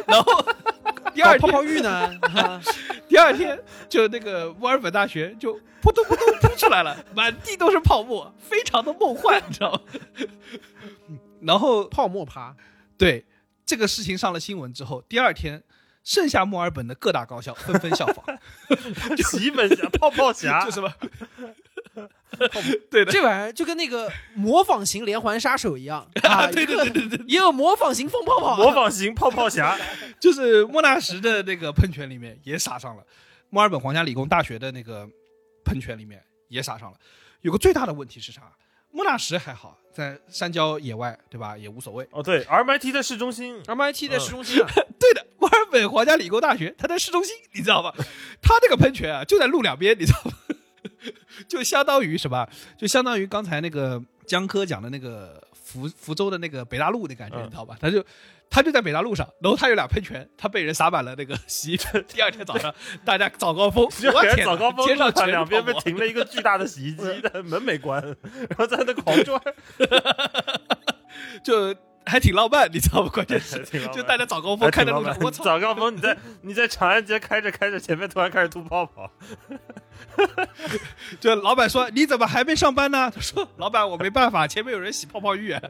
然后第二泡泡浴呢？第二天就那个墨尔本大学就扑通扑通扑出来了，满地都是泡沫，非常的梦幻，你知道吗？然后泡沫趴，对这个事情上了新闻之后，第二天剩下墨尔本的各大高校纷纷效仿，洗衣粉侠、泡泡侠，就什么。对的，这玩意儿就跟那个模仿型连环杀手一样 啊！对对对对对，也有模仿型放泡泡，模仿型泡泡侠，就是莫纳什的那个喷泉里面也撒上了，墨尔本皇家理工大学的那个喷泉里面也撒上了。有个最大的问题是啥？莫纳什还好，在山郊野外，对吧？也无所谓。哦，对，RMIT 在市中心，RMIT 在市中心啊。对的，墨尔本皇家理工大学，它在市中心，你知道吧？它那个喷泉啊，就在路两边，你知道吗？就相当于什么？就相当于刚才那个江科讲的那个福福州的那个北大路的感觉，你知道吧？他就他就在北大路上，然后他有俩喷泉，他被人洒满了那个洗衣粉。第二天早上，大家早高峰，我天，早高峰，街上两边被停了一个巨大的洗衣机，门没关，然后在那狂转，就。还挺浪漫，你知道吗？关键是就大家早高峰开的路上，我操！早高峰你在你在长安街开着开着，前面突然开始吐泡泡，就老板说你怎么还没上班呢？他说老板我没办法，前面有人洗泡泡浴。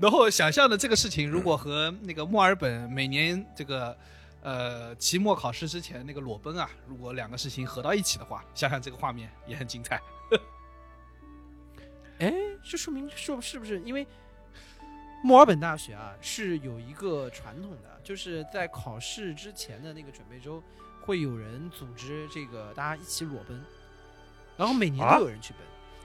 然后想象的这个事情，如果和那个墨尔本每年这个呃期末考试之前那个裸奔啊，如果两个事情合到一起的话，想想这个画面也很精彩。哎，这说明说是不是因为墨尔本大学啊是有一个传统的，就是在考试之前的那个准备周，会有人组织这个大家一起裸奔，然后每年都有人去奔，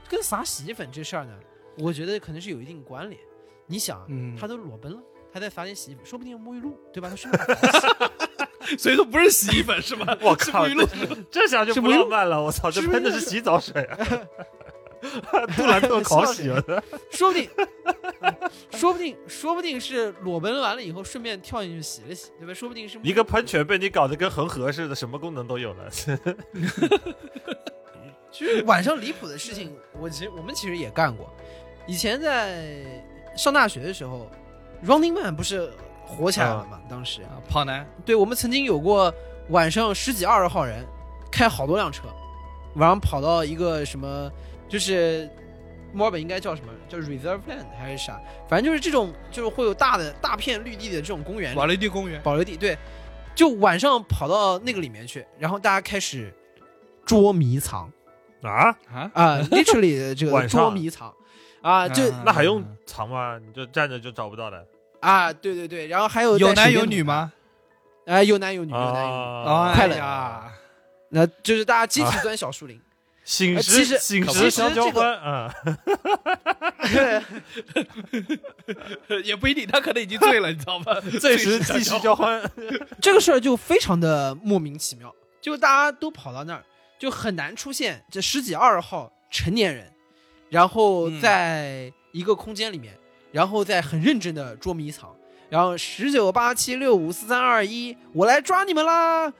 跟撒洗衣粉这事儿呢，我觉得可能是有一定关联。你想，他都裸奔了，他再撒点洗衣粉，说不定沐浴露，对吧？他顺便 所以说不是洗衣粉是吗？我靠，沐浴露，这下就不浪漫了。我操，这喷的是洗澡水。杜兰特考洗了，说不定，说不定，说不定是裸奔完了以后顺便跳进去洗了洗，对吧？说不定是一个喷泉被你搞得跟恒河似的，什么功能都有了。其 实晚上离谱的事情，我其实我们其实也干过。以前在上大学的时候，Running Man 不是火起来了吗？当时啊跑男，对我们曾经有过晚上十几二十号人开好多辆车，晚上跑到一个什么。就是墨尔本应该叫什么叫 reserve land 还是啥？反正就是这种，就是会有大的大片绿地的这种公园，保留地公园，保留地对。就晚上跑到那个里面去，然后大家开始捉迷藏啊啊啊！literally 这个捉迷藏啊，就那还用藏吗？你就站着就找不到的啊！对对对，然后还有有男有女吗？啊，有男有女，有男有女，快乐啊！那就是大家集体钻小树林。醒时，醒时相交欢啊！也不一定，他可能已经醉了，你知道吗？醉时继续交欢，这个事儿就非常的莫名其妙，就大家都跑到那儿，就很难出现这十几二号成年人，然后在一个空间里面，然后在很认真的捉迷藏，然后十九八七六五四三二一，我来抓你们啦！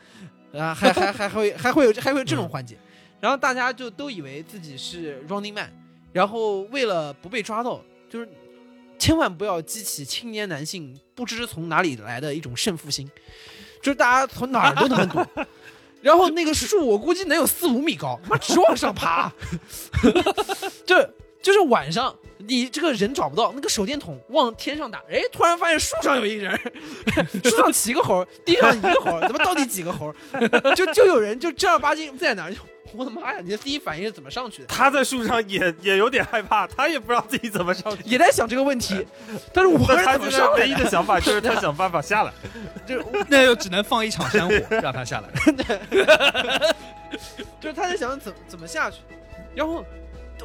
啊，还还还会还会有还会有这种环节。然后大家就都以为自己是 Running Man，然后为了不被抓到，就是千万不要激起青年男性不知从哪里来的一种胜负心，就是大家从哪儿都能躲。然后那个树我估计能有四五米高，妈直往上爬，就就是晚上你这个人找不到，那个手电筒往天上打，哎，突然发现树上有一人，树上七个猴，地上一个猴，怎么到底几个猴？就就有人就正儿八经在哪儿。我的妈呀！你的第一反应是怎么上去的？他在树上也也有点害怕，他也不知道自己怎么上去，也在想这个问题。但是我他就是唯一的想法就是他想办法下来，就那就只能放一场山火让他下来。就是他在想怎怎么下去，然后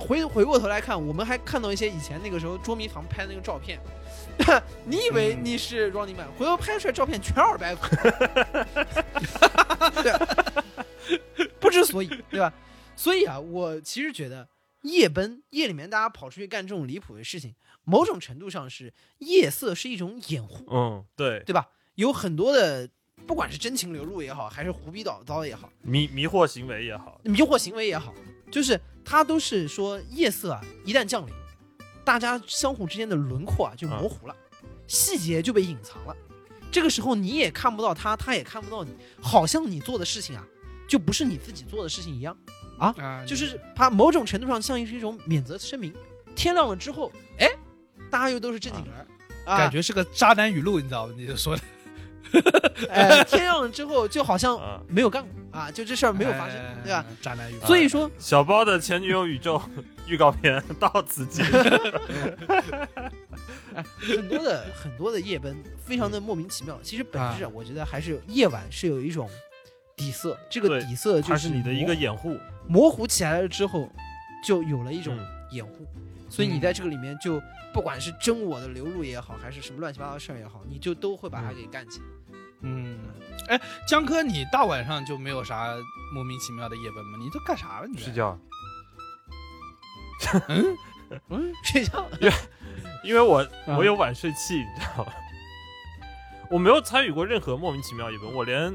回回过头来看，我们还看到一些以前那个时候捉迷藏拍的那个照片，你以为你是 Running Man，回头拍出来照片全二百五，对，不知所以，对吧？所以啊，我其实觉得夜奔夜里面大家跑出去干这种离谱的事情，某种程度上是夜色是一种掩护，嗯，对，对吧？有很多的，不管是真情流露也好，还是胡逼叨叨也好，迷迷惑行为也好，迷惑行为也好，就是它都是说夜色啊，一旦降临，大家相互之间的轮廓啊就模糊了，细节就被隐藏了。这个时候你也看不到他，他也看不到你，好像你做的事情啊，就不是你自己做的事情一样啊，就是它某种程度上像是一种免责声明。天亮了之后，哎，大家又都是正经人，啊、感觉是个渣男语录，你知道吗？你就说的。哎，天亮了之后，就好像没有干过啊，就这事儿没有发生，对吧？渣男。所以说，小包的前女友宇宙 预告片到此结束。很多的很多的夜奔，非常的莫名其妙。其实本质，我觉得还是夜晚是有一种底色，这个底色就是你的一个掩护，模糊起来了之后，就有了一种掩护。所以你在这个里面，就不管是真我的流露也好，还是什么乱七八糟的事儿也好，你就都会把它给干起来。嗯，哎，江哥，你大晚上就没有啥莫名其妙的夜奔吗？你都干啥了？你睡觉。嗯嗯，睡觉。因为因为我我有晚睡器，你知道吗？我没有参与过任何莫名其妙夜奔，我连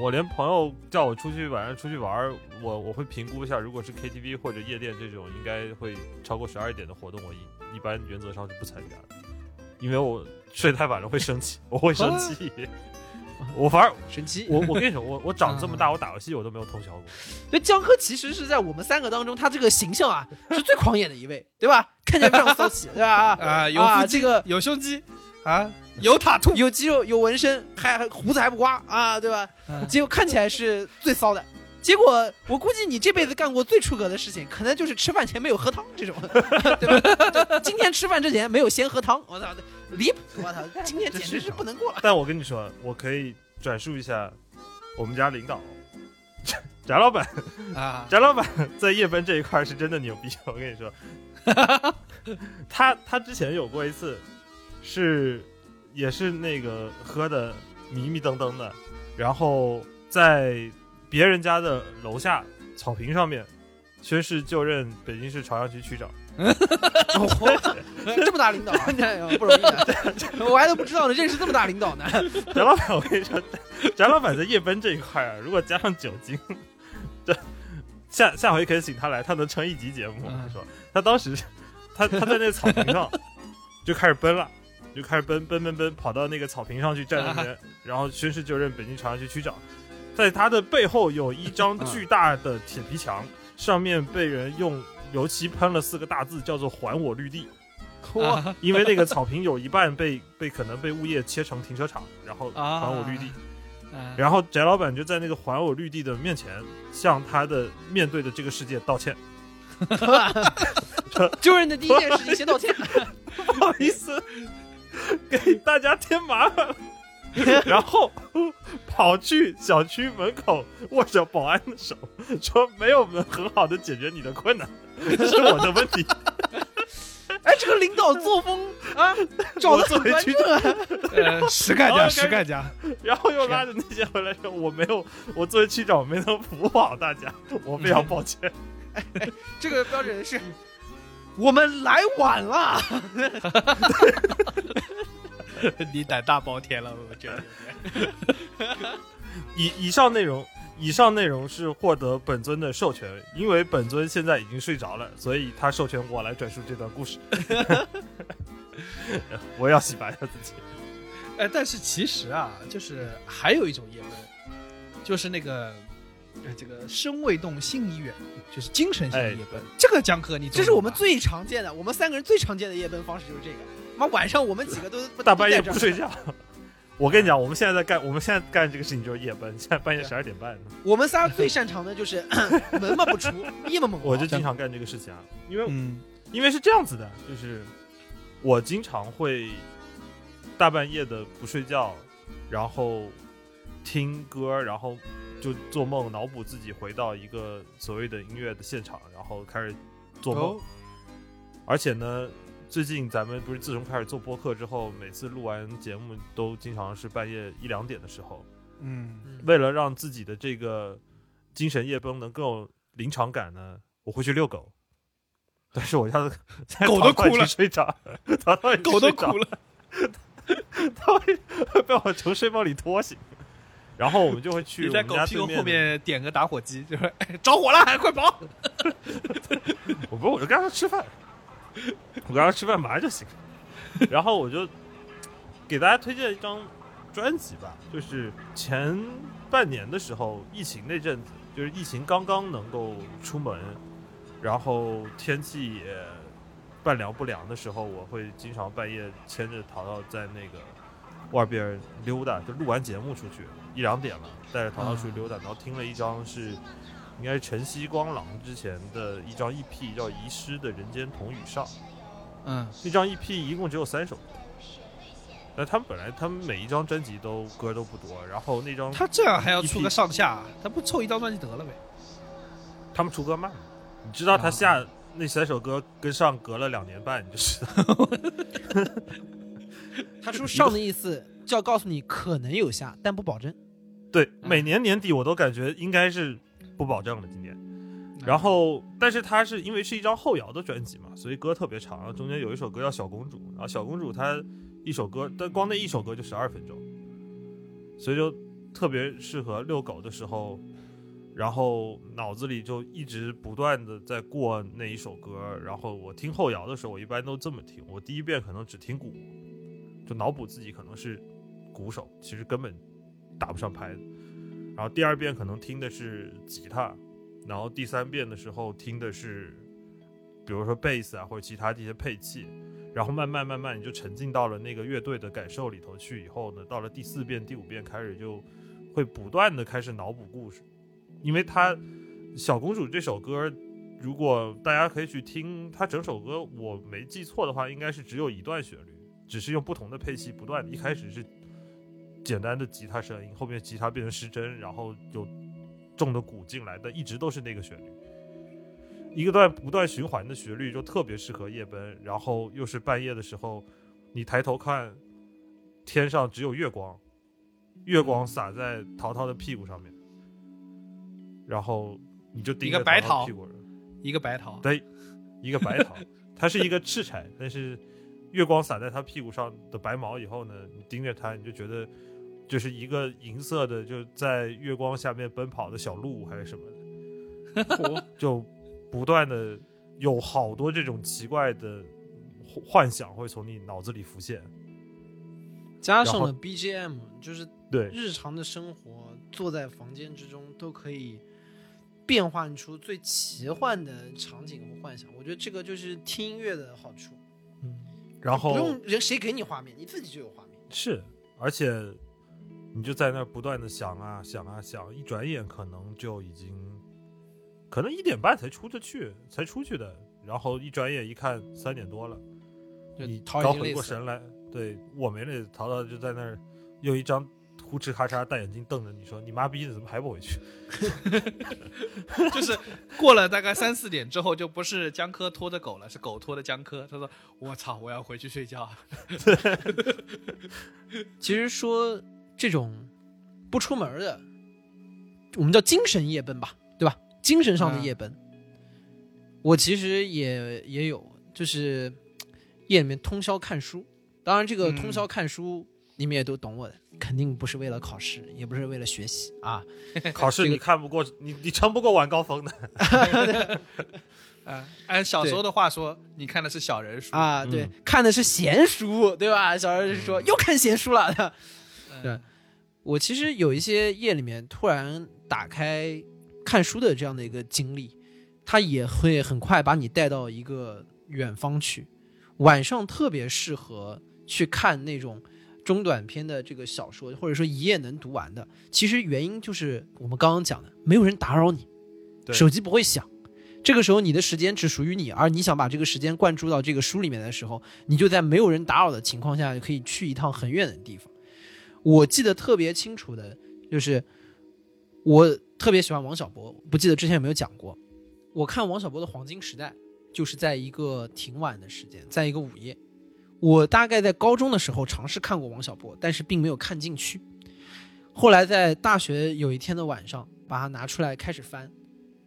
我连朋友叫我出去晚上出去玩，我我会评估一下，如果是 KTV 或者夜店这种应该会超过十二点的活动，我一一般原则上是不参加的，因为我睡太晚了会生气，我会生气。我反而神奇，我我跟你说，我我长这么大，我打游戏我都没有通宵过。所以江科其实是在我们三个当中，他这个形象啊是最狂野的一位，对吧？看起来非常骚气，对吧？啊，有啊，这个有胸肌，啊，有塔兔，有肌肉，有纹身，还还胡子还不刮啊，对吧？结果看起来是最骚的。结果我估计你这辈子干过最出格的事情，可能就是吃饭前没有喝汤这种，对吧？今天吃饭之前没有先喝汤，我操，离谱！我操，今天简直是不能过了。但我跟你说，我可以转述一下我们家领导 翟老板啊，翟老板在夜奔这一块是真的牛逼。我跟你说，他他之前有过一次，是也是那个喝的迷迷瞪瞪的，然后在。别人家的楼下草坪上面宣誓就任北京市朝阳区区长，这么大领导不容易，我还都不知道呢，认识这么大领导呢。翟老板，我跟你说，翟老板在夜奔这一块啊，如果加上酒精，这下下回可以请他来，他能撑一集节目。我跟你说，他当时他他在那个草坪上 就开始奔了，就开始奔奔奔奔，跑到那个草坪上去站那边，然后宣誓就任北京朝阳区区长。在他的背后有一张巨大的铁皮墙，上面被人用油漆喷了四个大字，叫做“还我绿地”。哇！因为那个草坪有一半被被可能被物业切成停车场，然后还我绿地。然后翟老板就在那个还我绿地的面前，向他的面对的这个世界道歉。救人的第一件事情，先道歉。不好意思，给大家添麻烦了。然后跑去小区门口握着保安的手，说：“没有能很好的解决你的困难，是我的问题。”哎，这个领导作风啊，找的很端正，实干家，实干家。然后又拉着那些回来说：“我没有，我作为区长，我没能服务好大家，我非常抱歉。”哎，这个标准是，我们来晚了。你胆大包天了，我觉得。以以上内容，以上内容是获得本尊的授权，因为本尊现在已经睡着了，所以他授权我来转述这段故事。我要洗白一下自己。哎，但是其实啊，就是还有一种夜奔，就是那个这个身未动，心已远，就是精神性的夜奔。这个江科，你这是我们最常见的，我们三个人最常见的夜奔方式就是这个。妈，晚上我们几个都 大半夜不睡觉。我跟你讲，我们现在在干，我们现在干这个事情就是夜班。现在半夜十二点半。我们仨最擅长的就是 门嘛不出，一嘛猛。我就经常干这个事情啊，因为嗯因为是这样子的，就是我经常会大半夜的不睡觉，然后听歌，然后就做梦，脑补自己回到一个所谓的音乐的现场，然后开始做梦。哦而且呢，最近咱们不是自从开始做播客之后，每次录完节目都经常是半夜一两点的时候。嗯，为了让自己的这个精神夜崩能更有临场感呢，我会去遛狗。但是我家的 狗都哭了睡着，淘淘已经狗都哭了。它会被我从睡梦里拖醒，然后我们就会去我们在狗屁股家对面。后面点个打火机，就是哎着火了，快跑！我不是，我就跟他吃饭，我刚刚吃饭马上就行。然后我就给大家推荐一张专辑吧，就是前半年的时候，疫情那阵子，就是疫情刚刚能够出门，然后天气也半凉不凉的时候，我会经常半夜牵着淘淘在那个外边溜达，就录完节目出去一两点了，带着淘淘出去溜达，然后听了一张是应该是晨曦光朗之前的一张 EP，叫《遗失的人间童语上》。嗯，那张 EP 一共只有三首歌，那他们本来他们每一张专辑都歌都不多，然后那张他这样还要出个上下，他不凑一张专辑得了呗？他们出歌慢，你知道他下那三首歌跟上隔了两年半，你就知道。他说上的意思就要告诉你可能有下，但不保证。对，每年年底我都感觉应该是不保证了今年。然后，但是它是因为是一张后摇的专辑嘛，所以歌特别长，中间有一首歌叫《小公主》，然后小公主它一首歌，但光那一首歌就十二分钟，所以就特别适合遛狗的时候，然后脑子里就一直不断的在过那一首歌，然后我听后摇的时候，我一般都这么听，我第一遍可能只听鼓，就脑补自己可能是鼓手，其实根本打不上拍子，然后第二遍可能听的是吉他。然后第三遍的时候听的是，比如说贝斯啊或者其他这些配器，然后慢慢慢慢你就沉浸到了那个乐队的感受里头去。以后呢，到了第四遍、第五遍开始就会不断的开始脑补故事，因为它《小公主》这首歌，如果大家可以去听它整首歌，我没记错的话，应该是只有一段旋律，只是用不同的配器不断，一开始是简单的吉他声音，后面吉他变成失真，然后有。重的鼓进来的一直都是那个旋律，一个段不断循环的旋律就特别适合夜奔，然后又是半夜的时候，你抬头看，天上只有月光，月光洒在淘淘的屁股上面，然后你就盯着白桃屁股，一个白桃，对，一个白桃，它是一个赤柴，但是月光洒在它屁股上的白毛以后呢，你盯着它，你就觉得。就是一个银色的，就在月光下面奔跑的小鹿，还是什么的，就不断的有好多这种奇怪的幻想会从你脑子里浮现，加上了 BGM，就是对日常的生活，坐在房间之中都可以变换出最奇幻的场景和幻想。我觉得这个就是听音乐的好处。嗯，然后不用人谁给你画面，你自己就有画面。是，而且。你就在那不断的想啊想啊想，一转眼可能就已经，可能一点半才出得去，才出去的，然后一转眼一看三点多了，你刚回过神来，对我没累，淘淘就在那儿用一张呼哧咔嚓大眼睛瞪着你说：“你妈逼的，怎么还不回去？”就是过了大概三四点之后，就不是江科拖着狗了，是狗拖着江科。他说：“我操，我要回去睡觉。”其实说。这种不出门的，我们叫精神夜奔吧，对吧？精神上的夜奔，我其实也也有，就是夜里面通宵看书。当然，这个通宵看书，你们也都懂我的，肯定不是为了考试，也不是为了学习啊。考试你看不过，你你撑不过晚高峰的。啊，按小时候的话说，你看的是小人书啊，对，看的是闲书，对吧？小人说又看闲书了。对，我其实有一些夜里面突然打开看书的这样的一个经历，它也会很快把你带到一个远方去。晚上特别适合去看那种中短篇的这个小说，或者说一夜能读完的。其实原因就是我们刚刚讲的，没有人打扰你，手机不会响。这个时候你的时间只属于你，而你想把这个时间灌注到这个书里面的时候，你就在没有人打扰的情况下，可以去一趟很远的地方。我记得特别清楚的，就是我特别喜欢王小波，不记得之前有没有讲过。我看王小波的黄金时代，就是在一个挺晚的时间，在一个午夜。我大概在高中的时候尝试看过王小波，但是并没有看进去。后来在大学有一天的晚上，把它拿出来开始翻，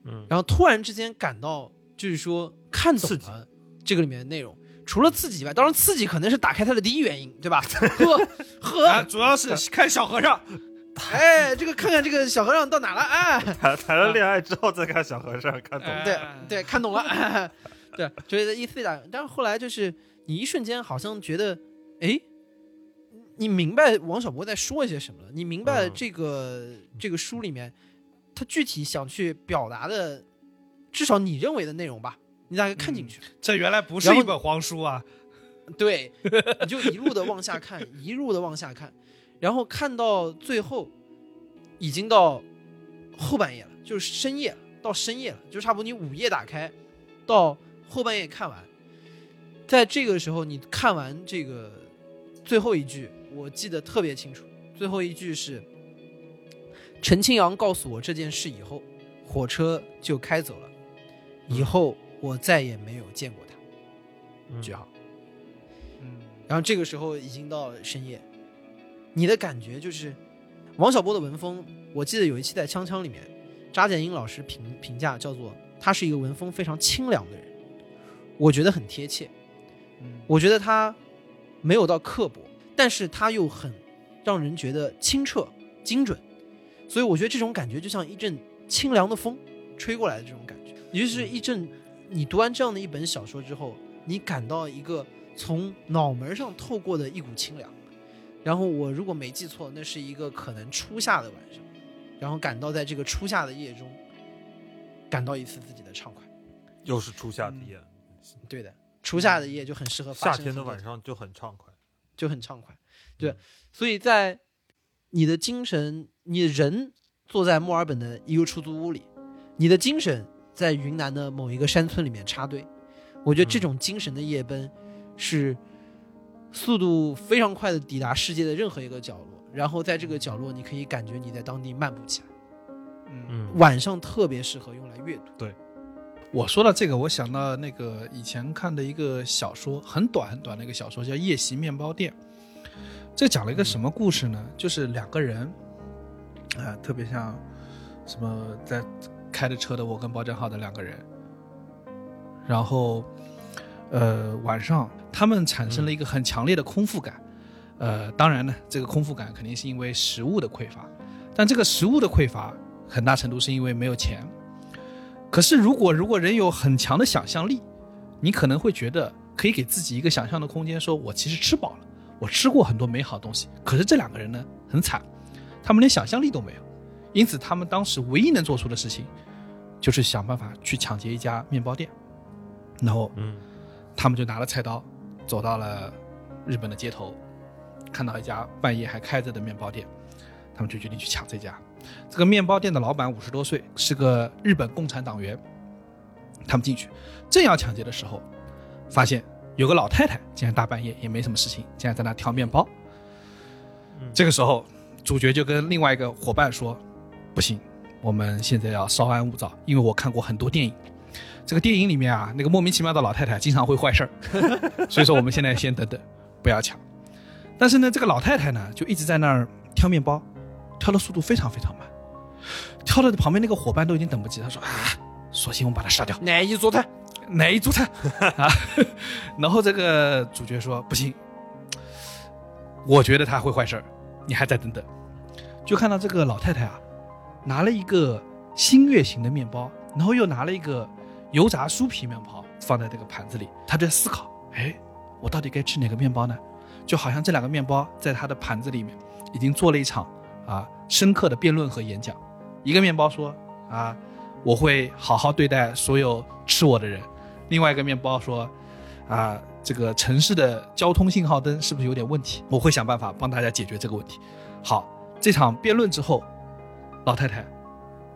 嗯，然后突然之间感到，就是说看懂了这个里面的内容。除了刺激以外，当然刺激可能是打开它的第一原因，对吧？呵呵，主要是看小和尚。哎，这个看看这个小和尚到哪了？哎，谈谈了恋爱之后再看小和尚，看懂了。对对，看懂了。对，就是一次打。但是后来就是你一瞬间好像觉得，哎，你明白王小波在说一些什么了？你明白这个这个书里面他具体想去表达的，至少你认为的内容吧？你大概看进去，这原来不是一本黄书啊！对，你就一路的往下看，一路的往下看，然后看到最后，已经到后半夜了，就是深夜，到深夜了，就差不多你午夜打开，到后半夜看完，在这个时候你看完这个最后一句，我记得特别清楚，最后一句是陈庆阳告诉我这件事以后，火车就开走了，以后。我再也没有见过他，句号。嗯，然后这个时候已经到深夜，你的感觉就是王小波的文风。我记得有一期在《锵锵》里面，扎建英老师评评价叫做他是一个文风非常清凉的人，我觉得很贴切。嗯，我觉得他没有到刻薄，但是他又很让人觉得清澈精准，所以我觉得这种感觉就像一阵清凉的风吹过来的这种感觉，也就是一阵。你读完这样的一本小说之后，你感到一个从脑门上透过的一股清凉，然后我如果没记错，那是一个可能初夏的晚上，然后感到在这个初夏的夜中，感到一次自己的畅快。又是初夏的夜，对的，初夏的夜就很适合。夏天的晚上就很畅快，就很畅快。对，所以在你的精神，你人坐在墨尔本的一个出租屋里，你的精神。在云南的某一个山村里面插队，我觉得这种精神的夜奔，是速度非常快的抵达世界的任何一个角落，然后在这个角落，你可以感觉你在当地漫步起来。嗯，晚上特别适合用来阅读。对，我说到这个，我想到那个以前看的一个小说，很短很短的一个小说，叫《夜袭面包店》。这讲了一个什么故事呢？就是两个人，啊，特别像什么在。开着车的我跟包正浩的两个人，然后，呃，晚上他们产生了一个很强烈的空腹感，呃，当然呢，这个空腹感肯定是因为食物的匮乏，但这个食物的匮乏很大程度是因为没有钱。可是如果如果人有很强的想象力，你可能会觉得可以给自己一个想象的空间，说我其实吃饱了，我吃过很多美好东西。可是这两个人呢，很惨，他们连想象力都没有。因此，他们当时唯一能做出的事情，就是想办法去抢劫一家面包店。然后，嗯，他们就拿了菜刀，走到了日本的街头，看到一家半夜还开着的面包店，他们就决定去抢这家。这个面包店的老板五十多岁，是个日本共产党员。他们进去，正要抢劫的时候，发现有个老太太，竟然大半夜也没什么事情，竟然在那挑面包。这个时候，主角就跟另外一个伙伴说。不行，我们现在要稍安勿躁，因为我看过很多电影，这个电影里面啊，那个莫名其妙的老太太经常会坏事儿，所以说我们现在先等等，不要抢。但是呢，这个老太太呢，就一直在那儿挑面包，挑的速度非常非常慢，挑的旁边那个伙伴都已经等不及，他说啊，索性我们把他杀掉，哪一桌菜，哪一桌菜啊？然后这个主角说不行，我觉得他会坏事儿，你还再等等。就看到这个老太太啊。拿了一个星月形的面包，然后又拿了一个油炸酥皮面包放在这个盘子里，他在思考：哎，我到底该吃哪个面包呢？就好像这两个面包在他的盘子里面已经做了一场啊深刻的辩论和演讲。一个面包说：啊，我会好好对待所有吃我的人；另外一个面包说：啊，这个城市的交通信号灯是不是有点问题？我会想办法帮大家解决这个问题。好，这场辩论之后。老太太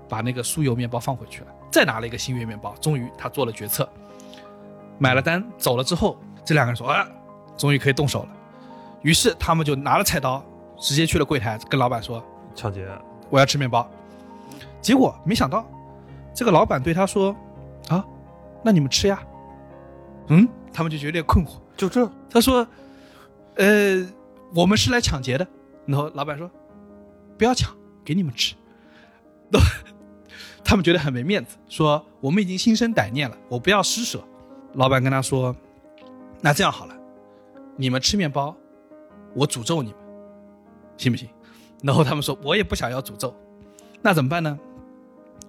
把那个酥油面包放回去了，再拿了一个新月面包。终于，她做了决策，买了单走了之后，这两个人说：“啊，终于可以动手了。”于是他们就拿了菜刀，直接去了柜台，跟老板说：“抢劫，我要吃面包。”结果没想到，这个老板对他说：“啊，那你们吃呀，嗯，他们就觉得有点困惑。就这？他说，呃，我们是来抢劫的。然后老板说，不要抢，给你们吃。都，他们觉得很没面子，说我们已经心生歹念了，我不要施舍。老板跟他说，那这样好了，你们吃面包，我诅咒你们，行不行？然后他们说，我也不想要诅咒，那怎么办呢？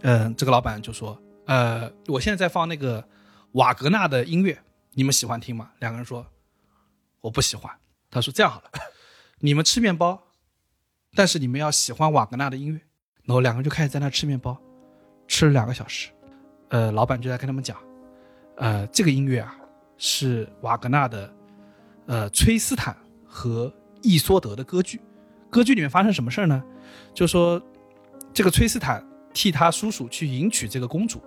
嗯，这个老板就说，呃，我现在在放那个瓦格纳的音乐，你们喜欢听吗？两个人说，我不喜欢。他说这样好了，你们吃面包，但是你们要喜欢瓦格纳的音乐。然后两个人就开始在那吃面包，吃了两个小时。呃，老板就在跟他们讲，呃，这个音乐啊是瓦格纳的，呃，崔斯坦和伊索德的歌剧。歌剧里面发生什么事儿呢？就说这个崔斯坦。替他叔叔去迎娶这个公主，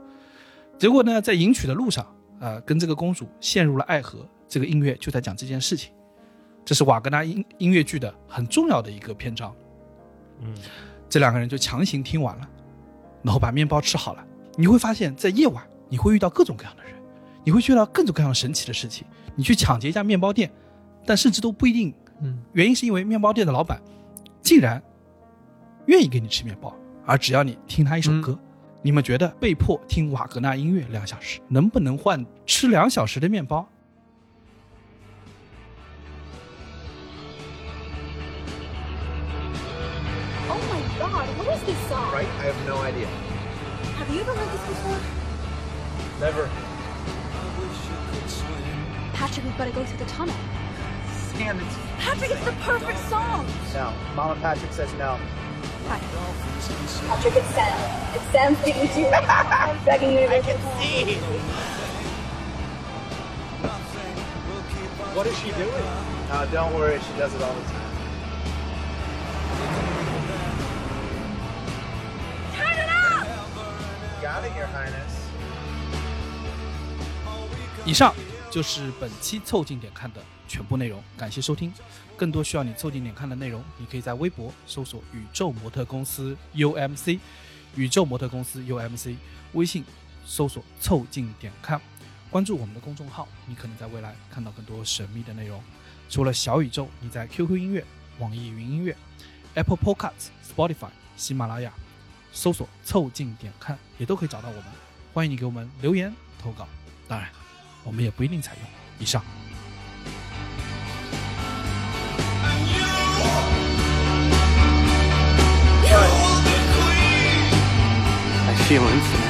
结果呢，在迎娶的路上，啊，跟这个公主陷入了爱河。这个音乐就在讲这件事情，这是瓦格纳音音乐剧的很重要的一个篇章。嗯，这两个人就强行听完了，然后把面包吃好了。你会发现在夜晚，你会遇到各种各样的人，你会遇到各种各样神奇的事情。你去抢劫一家面包店，但甚至都不一定。嗯，原因是因为面包店的老板竟然愿意给你吃面包。而只要你听他一首歌，你们觉得被迫听瓦格纳音乐两小时，能不能换吃两小时的面包 Never. Patrick, we've got to go through the tunnel. Sam, it's. Patrick, it's the perfect song! No. Mama Patrick says no. Patrick, it's Sam. It's Sam speaking to you. I'm begging you to I can see. What is she doing? Uh, don't worry, she does it all the time. Turn it up! Got it, Your Highness. 以上就是本期凑近点看的全部内容，感谢收听。更多需要你凑近点看的内容，你可以在微博搜索“宇宙模特公司 UMC”，宇宙模特公司 UMC，微信搜索“凑近点看”，关注我们的公众号，你可能在未来看到更多神秘的内容。除了小宇宙，你在 QQ 音乐、网易云音乐、Apple Podcasts、Spotify、喜马拉雅搜索“凑近点看”也都可以找到我们。欢迎你给我们留言投稿，当然，我们也不一定采用。以上。I feel infinite.